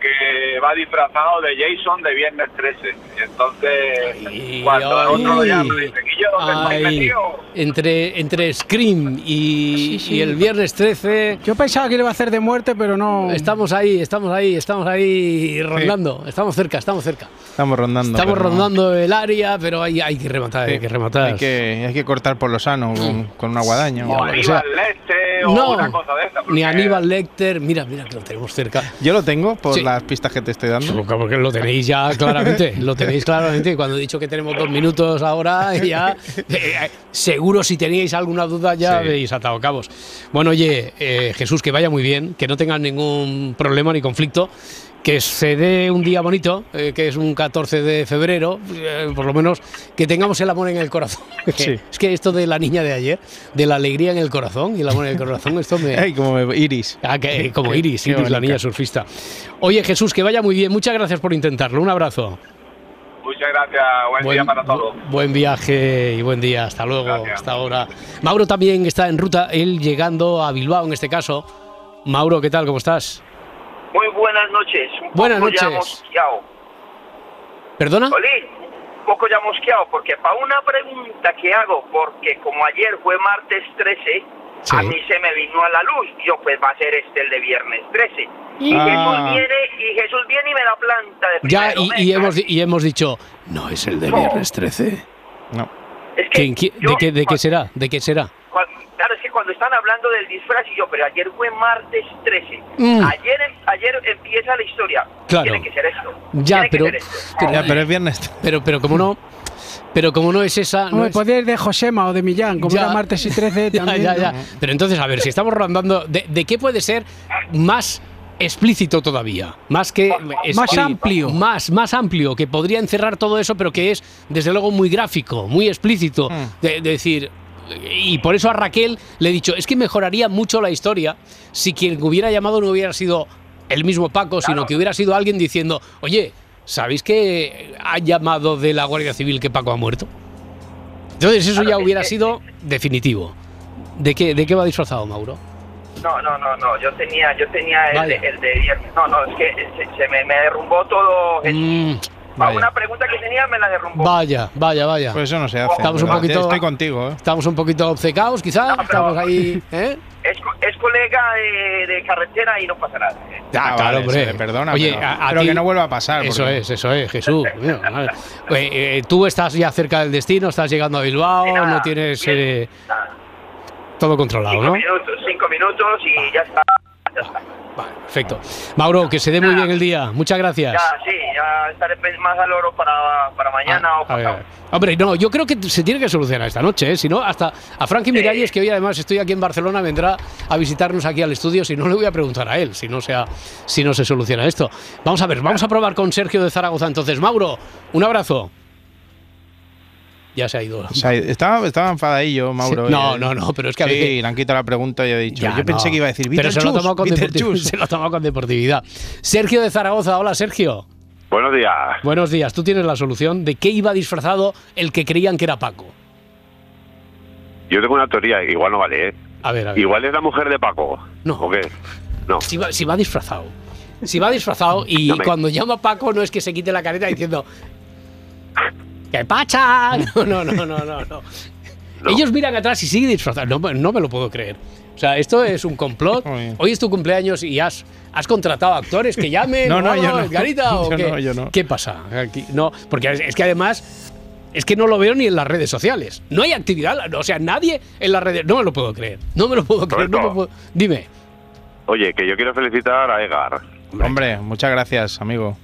Que va disfrazado de Jason de Viernes 13. Y entonces, cuando el otro ay, ya me dice, "Guillo, ¿dónde ay, metidos?". entre, entre Scream y, Sí, sí. y el viernes 13. Yo pensaba que le iba a hacer de muerte, pero no. Estamos ahí, estamos ahí, estamos ahí rondando. Estamos cerca, estamos cerca. Estamos rondando. Estamos no. rondando el área, pero hay, hay que rematar, hay que rematar. Hay que, hay que cortar por lo sano con, con una guadaña. O sea. Aníbal Leste o No, una cosa de esa. ni Aníbal Lecter. Mira, mira que lo tenemos cerca. Yo lo tengo por Sí. las pistas que te estoy dando. Porque lo tenéis ya claramente, lo tenéis claramente. Y Cuando he dicho que tenemos dos minutos ahora, ya eh, eh, seguro si teníais alguna duda ya Sí. habéis atado cabos. Bueno, oye, eh, Jesús, que vaya muy bien, que no tengas ningún problema ni conflicto. Que se dé un día bonito, eh, que es un 14 de febrero, eh, por lo menos que tengamos el amor en el corazón. Sí. Es que esto de la niña de ayer, de la alegría en el corazón y el amor en el corazón, esto me, Ay, como me- Iris. Ah, que- como Iris, Iris, la niña surfista. Oye, Jesús, que vaya muy bien. Muchas gracias por intentarlo. Un abrazo. Muchas gracias. Buen, día para todos. bu- buen viaje y buen día. Hasta luego, hasta ahora. Mauro también está en ruta, él llegando a Bilbao en este caso. Mauro, ¿qué tal? ¿Cómo estás? Muy buenas noches. Un Buenas poco ya noches. mosqueado. ¿Perdona? Olín, un poco ya mosqueado, porque para una pregunta que hago, porque como ayer fue martes 13, a mí se me vino a la luz. Yo, pues va a ser este el de viernes 13. Y Ah. Jesús viene, y Jesús viene y me da planta de Ya, y, y hemos, y hemos dicho, no es el de viernes 13. No. Es que ¿Quién- quién- yo- ¿De, qué, ¿De qué será? ¿De qué será? Cuan- Claro, es que cuando están hablando del disfraz y yo, pero ayer fue martes 13. Mm. Ayer, em- ayer empieza la historia. Claro. Tiene que ser esto. Ya, Tiene que pero, ser esto. pero, Ya, pero es viernes. pero, pero como no, pero como no es esa, no Hombre, es- podría ir de Josema o de Millán, como Ya. era martes y 13 Ya, también. ya, ¿no? ya. Pero entonces, a ver, si estamos rondando, ¿de, de qué puede ser más explícito todavía? Más que Más amplio. Más, más amplio, que podría encerrar todo eso, pero que es, desde luego, muy gráfico, muy explícito. De, de decir. Y por eso a Raquel le he dicho, es que mejoraría mucho la historia si quien hubiera llamado no hubiera sido el mismo Paco, sino que hubiera sido alguien diciendo, oye, ¿sabéis que ha llamado de la Guardia Civil que Paco ha muerto? Entonces eso ya hubiera sido definitivo. ¿De qué, ¿De qué va disfrazado, Mauro? No, no, no, no. Yo tenía, yo tenía el, de, el de. No, no, es que se, se me, me derrumbó todo. Mm, Para vaya. una pregunta que tenía me la derrumbó. Vaya, vaya, vaya. Pues eso no se hace. Estamos un poquito. Estoy contigo, ¿eh? Estamos un poquito obcecados, quizá. Estamos ahí. ¿eh? Es, es colega de, de carretera y no pasa nada. Ah, Ah, claro, vale, hombre. perdona, Oye, pero- a, a pero ti- que no vuelva a pasar, Eso porque- es, eso es, Jesús. Mira. Oye, eh, tú estás ya cerca del destino, estás llegando a Bilbao, no tienes eh, todo controlado, Cinco ¿no? minutos, cinco minutos y ya está. Ya está. Perfecto. Mauro, que se dé muy bien el día. Muchas gracias. Ya, sí, ya estaré más al oro para, para mañana o A ver, pasado. Hombre, no, yo creo que se tiene que solucionar esta noche, ¿eh? Si no, hasta a Frankie Miralles, que hoy además estoy aquí en Barcelona, vendrá a visitarnos aquí al estudio. Si no, le voy a preguntar a él, si no, sea, si no se soluciona esto. Vamos a ver, vamos a probar con Sergio de Zaragoza. Entonces, Mauro, un abrazo. Ya se ha ido. O sea, estaba, estaba enfadadillo, Mauro. Sí, no, eh. no, no, pero es que a sí, veces- le han quitado la pregunta y he dicho. Ya, yo pensé que iba a decir Pero se lo ha Beetlejuice, tomado con, se lo ha tomado con deportividad. Sergio de Zaragoza, hola Sergio. Buenos días. Buenos días, tú tienes la solución de qué iba disfrazado el que creían que era Paco. Yo tengo una teoría, igual no vale, ¿eh? A ver, a ver. Igual es la mujer de Paco. No. ¿O qué? No. Si va, si va disfrazado. Si va disfrazado y No me- cuando llama a Paco no es que se quite la careta diciendo ¡Qué pacha! No, no, no, no, no, no. Ellos miran atrás y sigue disfrazado. No, me- no me lo puedo creer. O sea, esto es un complot. Hoy es tu cumpleaños y has, has contratado actores que llamen. No, no, yo no. Edgarita, ¿o Yo qué? no, yo no. ¿Qué pasa? Aquí- no, porque es, es que además es que no lo veo ni en las redes sociales. No hay actividad, o sea, nadie en las redes. No me lo puedo creer. No me lo puedo creer. no me puedo- Dime. Oye, que yo quiero felicitar a Egar. Hombre, muchas gracias, amigo.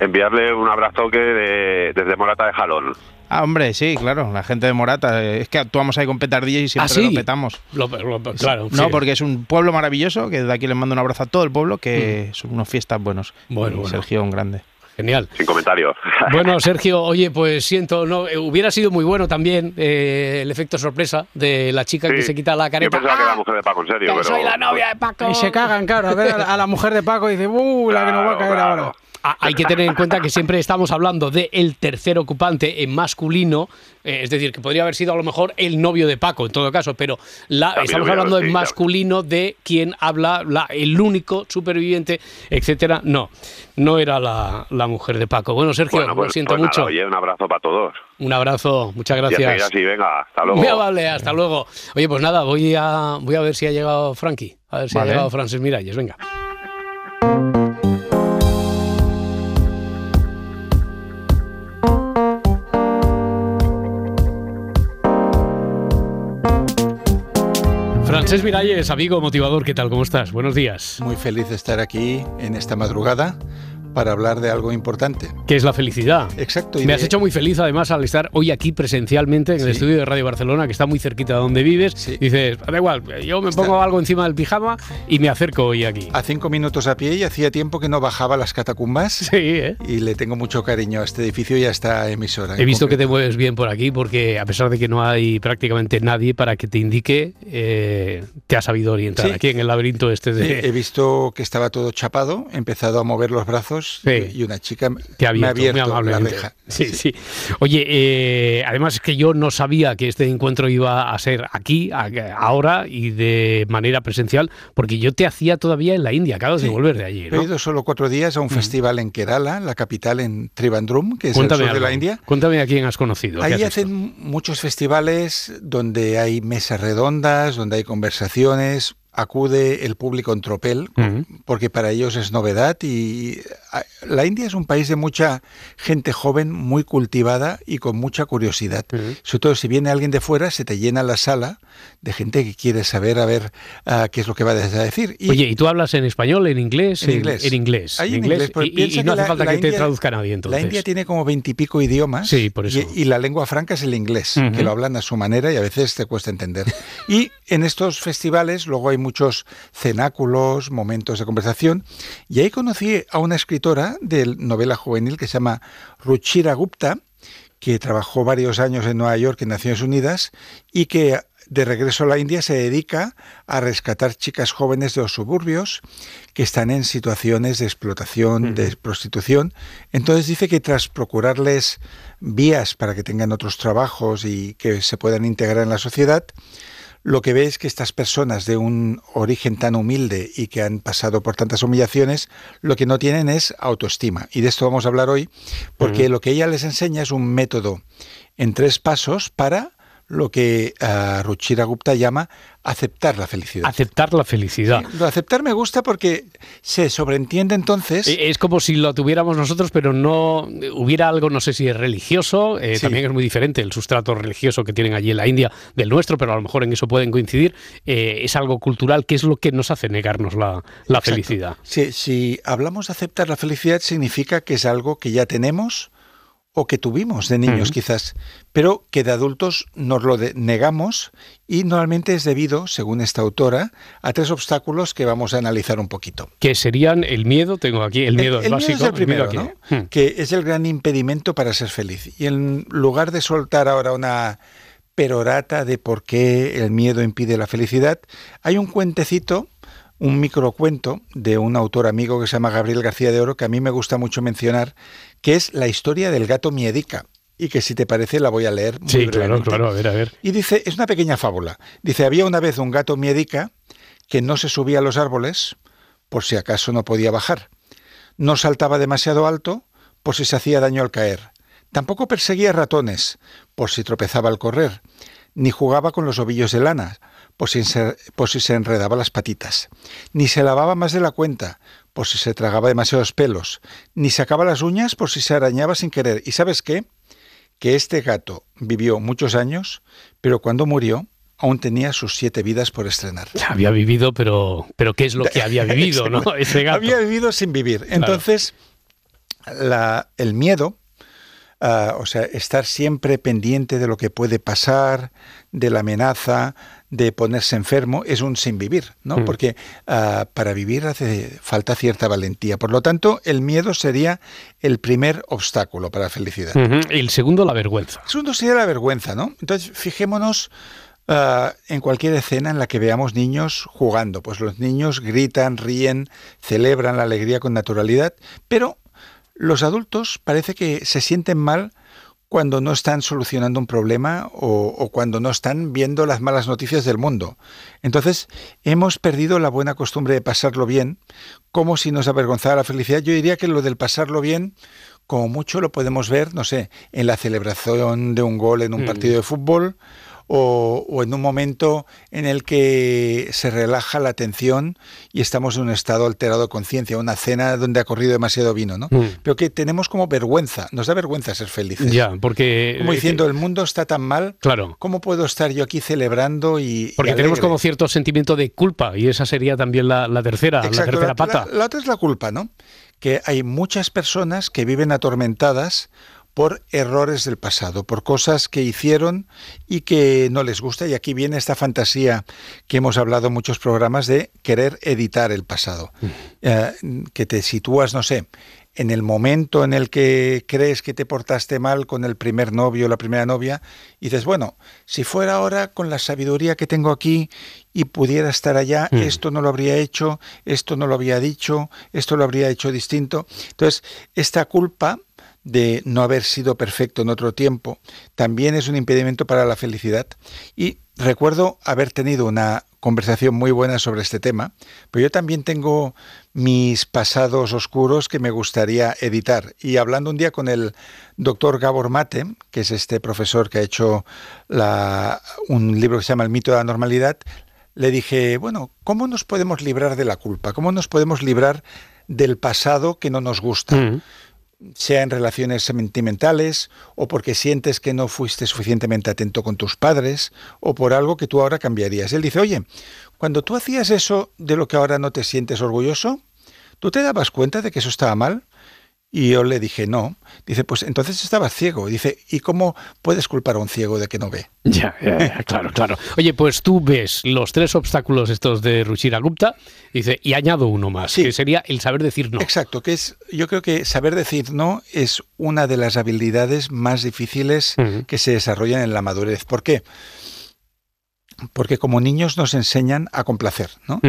Enviarle un abrazo que de- desde Morata de Jalón. Ah, hombre, sí, claro, la gente de Morata. eh, Es que actuamos ahí con petardillas y siempre Ah, sí. lo petamos. Lo- lo- claro, No, sí. porque es un pueblo maravilloso, que de aquí les mando un abrazo a todo el pueblo, que son unos fiestas buenos. Mm. Bueno, Y bueno. Sergio, un grande. Genial. Sin comentarios. Bueno, Sergio, oye, pues siento, no, eh, hubiera sido muy bueno también eh, el efecto sorpresa de la chica que se quita la Yo careta. pensaba que era ¡Ah! la mujer de Paco, en serio, que pero... soy la novia de Paco. Y se cagan, claro, a ver a la, a la mujer de Paco y dice, ¡uh, la que nos va a caer ahora! Hay que tener en cuenta que siempre estamos hablando de el tercer ocupante en masculino, eh, es decir, que podría haber sido a lo mejor el novio de Paco en todo caso, pero la, estamos hablando sí, en claro. masculino de quien habla, la- el único superviviente, etcétera. No, no era la, la mujer de Paco. Bueno, Sergio, Bueno, lo pues, siento pues nada, mucho. oye, un abrazo para todos. Un abrazo, muchas gracias. así, venga, hasta luego. Muy amable, hasta luego. Oye, pues nada, voy a, voy a ver si ha llegado Frankie. A ver si Vale. ha llegado Francis Miralles. Venga. Francés Miralles, amigo motivador, ¿qué tal? ¿Cómo estás? Buenos días. Muy feliz de estar aquí en esta madrugada para hablar de algo importante. ¿Qué es la felicidad? Exacto. y Me de- has hecho muy feliz además al estar hoy aquí presencialmente en el Sí. estudio de Radio Barcelona, que está muy cerquita de donde vives. Dices, da igual, yo me pongo algo encima del pijama y me acerco hoy aquí. A cinco minutos a pie y hacía tiempo que no bajaba las catacumbas. Sí, ¿eh? Y le tengo mucho cariño a este edificio y a esta emisora. He visto que te mueves bien por aquí porque a pesar de que no hay prácticamente nadie para que te indique, eh, te has sabido orientar Sí. aquí en el laberinto este Sí, de... He visto que estaba todo chapado, he empezado a mover los brazos años Sí. y una chica Te ha me ha abierto, muy abierto la reja. Sí, sí. Oye, eh, además es que yo no sabía que este encuentro iba a ser aquí, a- ahora y de manera presencial, porque yo te hacía todavía en la India, acabas de volver de allí, He ido solo cuatro días a un festival en Kerala, la capital en Trivandrum, que es Cuéntame el sur de la. India. Cuéntame a quién has conocido. ¿qué Ahí has hacen muchos festivales donde hay mesas redondas, donde hay conversaciones, acude el público en tropel, porque para ellos es novedad y ah, la India es un país de mucha gente joven, muy cultivada y con mucha curiosidad. Sobre todo si viene alguien de fuera, se te llena la sala de gente que quiere saber a ver ah, qué es lo que va a decir. Y Oye, ¿y tú hablas en español, en inglés? En inglés. En inglés. Ahí en inglés, inglés, porque y- y, piensa y no hace la- falta la que te traduzca nadie entonces. La India tiene como veintipico idiomas. Sí, por eso. Y, la lengua franca es el inglés, que lo hablan a su manera y a veces te cuesta entender. y en estos festivales luego hay muchos cenáculos, momentos de conversación. Y ahí conocí a una escritora de novela juvenil que se llama Ruchira Gupta, que trabajó varios años en Nueva York en Naciones Unidas y que de regreso a la India se dedica a rescatar chicas jóvenes de los suburbios que están en situaciones de explotación, de prostitución. Entonces dice que tras procurarles vías para que tengan otros trabajos y que se puedan integrar en la sociedad, lo que ve es que estas personas de un origen tan humilde y que han pasado por tantas humillaciones, lo que no tienen es autoestima. Y de esto vamos a hablar hoy, porque lo que ella les enseña es un método en tres pasos para lo que ah, Ruchira Gupta llama aceptar la felicidad. Aceptar la felicidad. Lo aceptar me gusta porque se sobreentiende entonces... Eh, Es como si lo tuviéramos nosotros, pero no hubiera algo, no sé si es religioso, eh, Sí. también es muy diferente el sustrato religioso que tienen allí en la India del nuestro, pero a lo mejor en eso pueden coincidir. Eh, es algo cultural, ¿qué es lo que nos hace negarnos la, la felicidad? Si, si hablamos de aceptar la felicidad, significa que es algo que ya tenemos o que tuvimos de niños quizás, pero que de adultos nos lo negamos y normalmente es debido, según esta autora, a tres obstáculos que vamos a analizar un poquito. Que serían el miedo, tengo aquí, el miedo es el básico. miedo es el primero, aquí. ¿no? Hmm. que es el gran impedimento para ser feliz. Y en lugar de soltar ahora una perorata de por qué el miedo impide la felicidad, hay un cuentecito, un microcuento de un autor amigo que se llama Gabriel García de Oro, que a mí me gusta mucho mencionar, que es la historia del gato miedica. Y que si te parece la voy a leer. muy Sí, claro, claro, a ver, a ver. Y dice, es una pequeña fábula. Dice, había una vez un gato miedica que no se subía a los árboles por si acaso no podía bajar. No saltaba demasiado alto por si se hacía daño al caer. Tampoco perseguía ratones por si tropezaba al correr. Ni jugaba con los ovillos de lana por si, se, por si se enredaba las patitas. Ni se lavaba más de la cuenta por si se tragaba demasiados pelos. Ni sacaba las uñas por si se arañaba sin querer. ¿Y sabes qué? que este gato vivió muchos años, pero cuando murió aún tenía sus siete vidas por estrenar. Había vivido, pero, pero ¿qué es lo que había vivido, no? Ese gato. Había vivido sin vivir. Entonces, la- el miedo, ah, o sea, estar siempre pendiente de lo que puede pasar, de la amenaza, de ponerse enfermo, es un sin vivir, ¿no? Mm. Porque ah, para vivir hace falta cierta valentía. Por lo tanto, el miedo sería el primer obstáculo para la felicidad. Ujú. El segundo, la vergüenza. El segundo sería la vergüenza, ¿no? Entonces, fijémonos ah, en cualquier escena en la que veamos niños jugando. Pues los niños gritan, ríen, celebran la alegría con naturalidad, pero los adultos parece que se sienten mal cuando no están solucionando un problema o, o cuando no están viendo las malas noticias del mundo. Entonces, hemos perdido la buena costumbre de pasarlo bien, como si nos avergonzara la felicidad. Yo diría que lo del pasarlo bien, como mucho lo podemos ver, no sé, en la celebración de un gol en un Mm. partido de fútbol o, o en un momento en el que se relaja la atención y estamos en un estado alterado de conciencia, una cena donde ha corrido demasiado vino, ¿no? Mm. Pero que tenemos como vergüenza, nos da vergüenza ser felices. Ya, porque... Como eh, diciendo, el mundo está tan mal, Claro. ¿cómo puedo estar yo aquí celebrando y... y Porque tenemos como cierto sentimiento de culpa y esa sería también la, la tercera, la tercera la- pata. La, la otra es la culpa, ¿no? Que hay muchas personas que viven atormentadas por errores del pasado, por cosas que hicieron y que no les gusta. Y aquí viene esta fantasía que hemos hablado en muchos programas de querer editar el pasado. Eh, que te sitúas, no sé, en el momento en el que crees que te portaste mal con el primer novio o la primera novia, y dices, bueno, si fuera ahora con la sabiduría que tengo aquí y pudiera estar allá, Mm. esto no lo habría hecho, esto no lo habría dicho, esto lo habría hecho distinto. Entonces, esta culpa de no haber sido perfecto en otro tiempo también es un impedimento para la felicidad. Y recuerdo haber tenido una conversación muy buena sobre este tema, pero yo también tengo mis pasados oscuros que me gustaría editar. Y hablando un día con el doctor Gabor Mate, que es este profesor que ha hecho un libro que se llama El mito de la normalidad, le dije, bueno, ¿cómo nos podemos librar de la culpa? ¿Cómo nos podemos librar del pasado que no nos gusta? Mm. Sea en relaciones sentimentales o porque sientes que no fuiste suficientemente atento con tus padres o por algo que tú ahora cambiarías. Él dice, oye, cuando tú hacías eso de lo que ahora no te sientes orgulloso, ¿tú te dabas cuenta de que eso estaba mal? Y yo le dije, no. Dice, pues entonces estabas ciego. Dice, ¿y cómo puedes culpar a un ciego de que no ve? Ya, ya, ya, claro, claro. Oye, pues tú ves los tres obstáculos estos de Ruchira Gupta, dice, y añado uno más, que sería el saber decir no. Exacto, que es, yo creo que saber decir no es una de las habilidades más difíciles que se desarrollan en la madurez. ¿Por qué? Porque como niños nos enseñan a complacer, ¿no?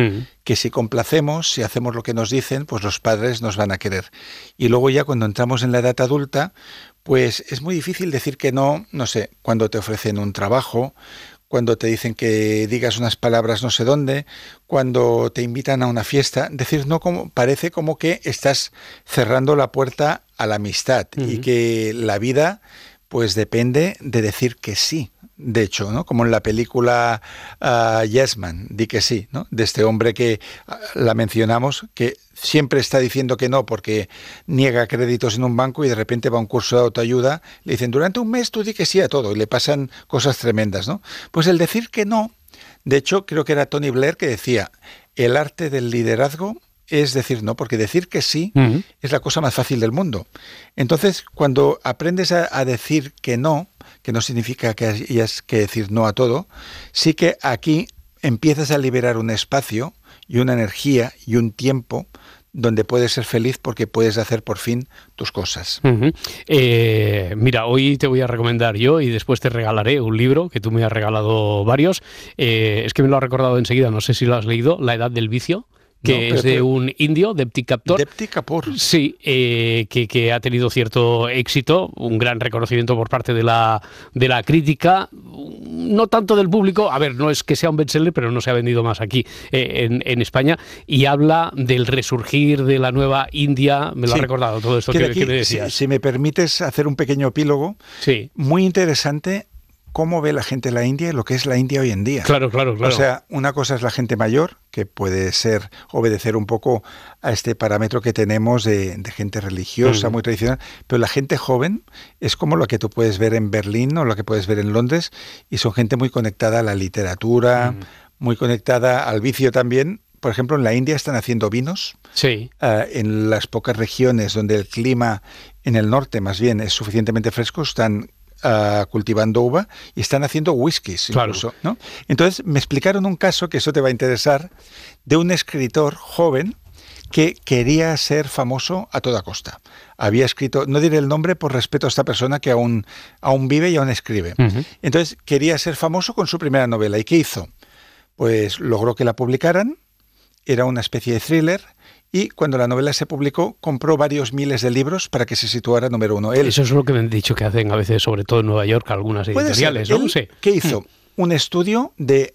Que si complacemos, si hacemos lo que nos dicen, pues los padres nos van a querer. Y luego ya cuando entramos en la edad adulta, pues es muy difícil decir que no, no sé, cuando te ofrecen un trabajo, cuando te dicen que digas unas palabras no sé dónde, cuando te invitan a una fiesta, decir no como parece como que estás cerrando la puerta a la amistad y que la vida pues depende de decir que sí. De hecho, ¿no? Como en la película ah, Yes Man, di que sí, ¿no? De este hombre que ah, la mencionamos, que siempre está diciendo que no porque niega créditos en un banco y de repente va a un curso de autoayuda, le dicen, durante un mes tú di que sí a todo y le pasan cosas tremendas, ¿no? Pues el decir que no, de hecho creo que era Tony Blair que decía, el arte del liderazgo es decir no, porque decir que sí es la cosa más fácil del mundo. Entonces, cuando aprendes a, a decir que no, que no significa que hayas que decir no a todo, sí que aquí empiezas a liberar un espacio y una energía y un tiempo donde puedes ser feliz porque puedes hacer por fin tus cosas. Eh, mira, hoy te voy a recomendar yo y después te regalaré un libro que tú me has regalado varios. Eh, es que me lo ha recordado enseguida, no sé si lo has leído, La Edad del Vicio que No, pero- es de pero- un indio, Depti Kapur. Depti Kapur. Sí, eh, que, que ha tenido cierto éxito, un gran reconocimiento por parte de la, de la crítica, no tanto del público, a ver, no es que sea un bestseller, pero no se ha vendido más aquí eh, en, en España, y habla del resurgir de la nueva India, me lo Sí. ha recordado todo esto Que que, aquí, que me si, decías. si me permites hacer un pequeño epílogo, Sí. muy interesante cómo ve la gente la India y lo que es la India hoy en día. Claro, claro, claro. O sea, una cosa es la gente mayor, que puede ser obedecer un poco a este parámetro que tenemos de, de gente religiosa, Mm. muy tradicional, pero la gente joven es como lo que tú puedes ver en Berlín o lo que puedes ver en Londres, y son gente muy conectada a la literatura, Mm. muy conectada al vicio también. Por ejemplo, en la India están haciendo vinos. Sí. Ah, en las pocas regiones donde el clima en el norte más bien es suficientemente fresco, están cultivando uva y están haciendo whiskies Claro. incluso, ¿no? Entonces me explicaron un caso que eso te va a interesar de un escritor joven que quería ser famoso a toda costa. Había escrito, no diré el nombre por respeto a esta persona que aún, aún vive y aún escribe. Entonces quería ser famoso con su primera novela. ¿Y qué hizo? Pues logró que la publicaran, era una especie de thriller, y cuando la novela se publicó compró varios miles de libros para que se situara número uno. Él, Eso es lo que me han dicho que hacen a veces, sobre todo en Nueva York, algunas ser. editoriales, ¿no? Él, Sí. ¿Qué hizo? Un estudio de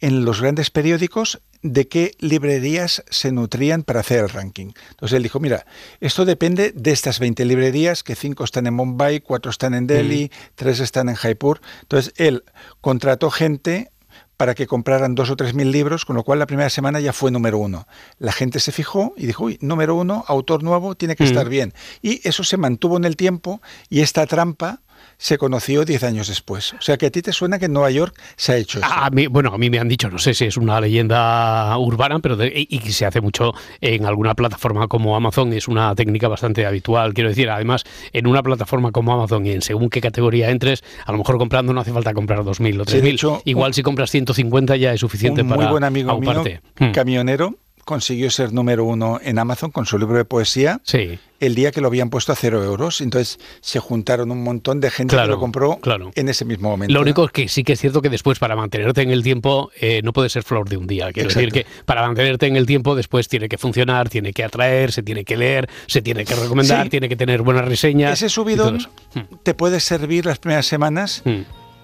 en los grandes periódicos de qué librerías se nutrían para hacer el ranking. Entonces él dijo, mira, esto depende de estas 20 librerías, que 5 están en Mumbai, 4 están en Delhi, 3 están en Jaipur. Entonces él contrató gente para que compraran dos o tres mil libros, con lo cual la primera semana ya fue número uno. La gente se fijó y dijo, uy, número uno, autor nuevo, tiene que Mm. estar bien. Y eso se mantuvo en el tiempo y esta trampa se conoció 10 años después. O sea que a ti te suena que en Nueva York se ha hecho eso. A mí, bueno, a mí me han dicho, no sé si es una leyenda urbana, pero de- y, que se hace mucho en alguna plataforma como Amazon, es una técnica bastante habitual. Quiero decir, además, en una plataforma como Amazon y en según qué categoría entres, a lo mejor comprando no hace falta comprar 2.000 o Sí, de 3.000. hecho, Igual si compras 150 ya es suficiente un para muy buen amigo mío, auparte. Mm. camionero, consiguió ser número uno en Amazon con su libro de poesía. El día que lo habían puesto a cero euros, entonces se juntaron un montón de gente que lo compró claro. en ese mismo momento. Lo único es que sí que es cierto que después para mantenerte en el tiempo eh, no puede ser flor de un día. Quiero Exacto. decir que para mantenerte en el tiempo después tiene que funcionar, tiene que atraer, se tiene que leer, se tiene que recomendar, Sí. tiene que tener buenas reseñas. Ese subidón eso. te puede servir las primeras semanas Mm.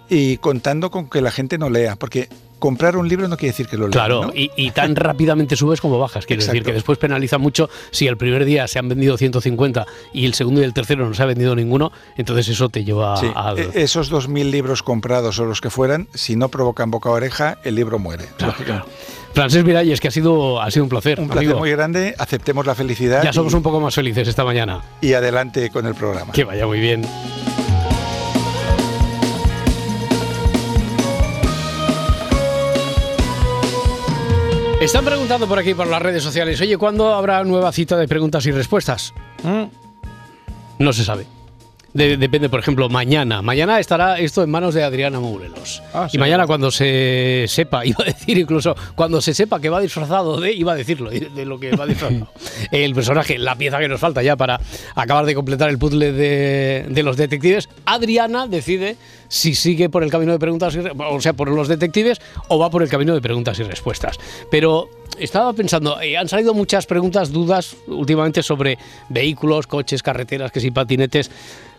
y contando con que la gente no lea, porque comprar un libro no quiere decir que lo lea. Claro, ¿no? y, y tan rápidamente subes como bajas. Quiero decir que después penaliza mucho si el primer día se han vendido 150 y el segundo y el tercero no se ha vendido ninguno, entonces eso te lleva Sí, a... e- esos 2.000 libros comprados o los que fueran, si no provocan boca a oreja, el libro muere. lógicamente. Francés Miralles, que ha sido, ha sido un placer. Un placer amigo. muy grande, aceptemos la felicidad Ya somos y, un poco más felices esta mañana. y adelante con el programa. Que vaya muy bien. Están preguntando por aquí, por las redes sociales, oye, ¿cuándo habrá nueva cita de preguntas y respuestas? No se sabe. De- depende, por ejemplo, mañana. Mañana estará esto en manos de Adriana Mourelos. Ah, y mañana cuando se sepa, iba a decir incluso, cuando se sepa que va disfrazado de, iba a decirlo, de lo que va disfrazado. el personaje, la pieza que nos falta ya para acabar de completar el puzzle de, de los detectives, Adriana decide si sigue por el camino de preguntas, y o sea, por los detectives, o va por el camino de preguntas y respuestas. Pero estaba pensando, eh, han salido muchas preguntas, dudas últimamente sobre vehículos, coches, carreteras, que si patinetes.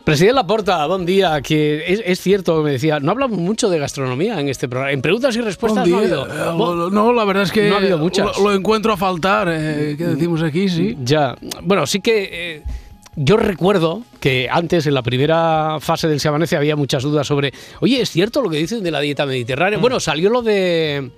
Presidente Laporta, buen día. Que es, es cierto, me decía, no hablamos mucho de gastronomía en este programa. En preguntas y respuestas no ha habido. Eh, no, la verdad es que no ha habido muchas. Lo, lo encuentro a faltar, eh, ¿qué decimos aquí? Sí. Ya, bueno, sí que eh, yo recuerdo que antes, en la primera fase del Se Amanece, había muchas dudas sobre, oye, ¿es cierto lo que dicen de la dieta Mm. mediterránea? Bueno, salió lo de...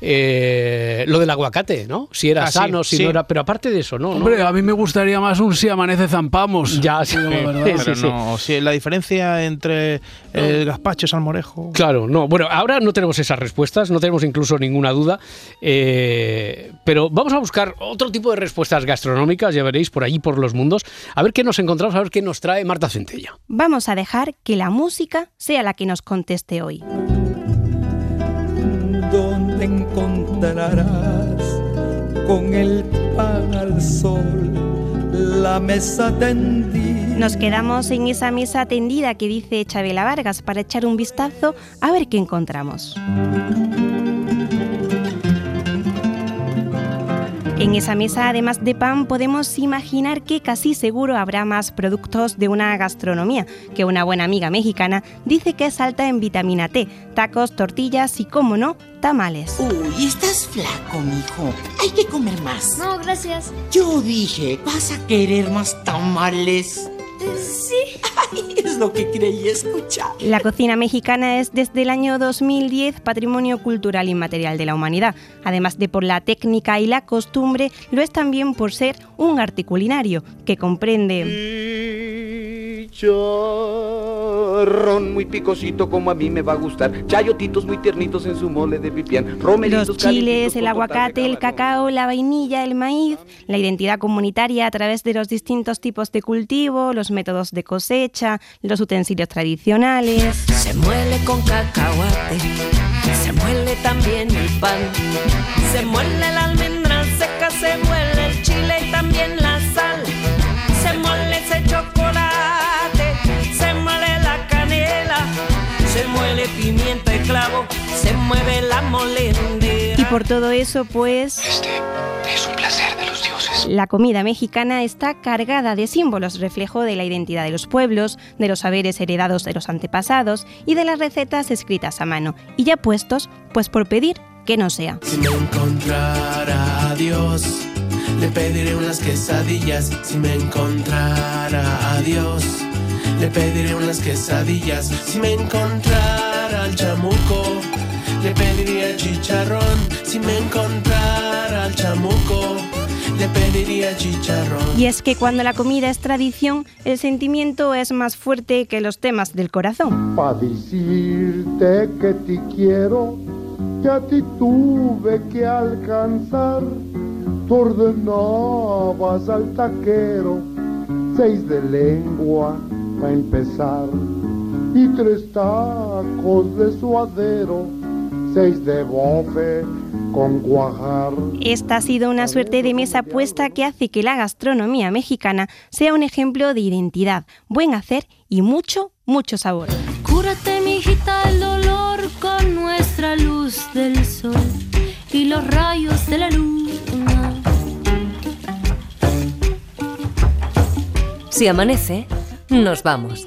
eh, lo del aguacate, ¿no? Si era Ah, sí, sano, si sí. no era. Pero aparte de eso, ¿no? ¿no? Hombre, a mí me gustaría más un si amanece zampamos. Ya, sí, Digo la verdad. Pero no, si la diferencia entre el gazpacho y salmorejo. Claro, no. Bueno, ahora no tenemos esas respuestas, no tenemos incluso ninguna duda, eh, pero vamos a buscar otro tipo de respuestas gastronómicas, ya veréis, por allí, por los mundos, a ver qué nos encontramos, a ver qué nos trae Marta Centella. Vamos a dejar que la música sea la que nos conteste hoy. Encontrarás con el pan al sol la mesa tendida. Nos quedamos en esa mesa tendida que dice Chabela Vargas para echar un vistazo a ver qué encontramos. En esa mesa, además de pan, podemos imaginar que casi seguro habrá más productos de una gastronomía, que una buena amiga mexicana dice que es alta en vitamina T, tacos, tortillas y, como no, tamales. Uy, estás flaco, mijo. Hay que comer más. No, gracias. Yo dije, ¿vas a querer más tamales? Sí. es lo que creí escuchar. La cocina mexicana es desde el año 2010 Patrimonio Cultural Inmaterial de la Humanidad. Además de por la técnica y la costumbre, lo es también por ser un arte culinario que comprende Chicharrón muy picosito como a mí me va a gustar. Chayotitos muy tiernitos en su mole de pipián. Romeritos los chiles, el aguacate, el cacao, la vainilla, el maíz, la identidad comunitaria a través de los distintos tipos de cultivo, los métodos de cosecha, los utensilios tradicionales. Se muele con cacahuate, se muele también el pan, se muele la almendra seca, se muele mueve la molendera. Y por todo eso, pues... Es un placer de los dioses. La comida mexicana está cargada de símbolos, reflejo de la identidad de los pueblos, de los saberes heredados de los antepasados y de las recetas escritas a mano, y ya puestos, pues por pedir que no sea. Si me encontrara a Dios, le pediré unas quesadillas. Si me encontrara a Dios, le pediré unas quesadillas. Si me encontrara al chamuco, le pediría chicharrón. Si me encontrara al chamuco, le pediría chicharrón. Y es que cuando la comida es tradición, el sentimiento es más fuerte que los temas del corazón. Pa' decirte que te quiero, que a ti tuve que alcanzar. Tú ordenabas al taquero, seis de lengua para empezar, y tres tacos de suadero, seis de bofe con guajar. Esta ha sido una suerte de mesa puesta que hace que la gastronomía mexicana sea un ejemplo de identidad, buen hacer y mucho, mucho sabor. Cúrate, mijita, el dolor con nuestra luz del sol y los rayos de la luna. Si amanece, nos vamos.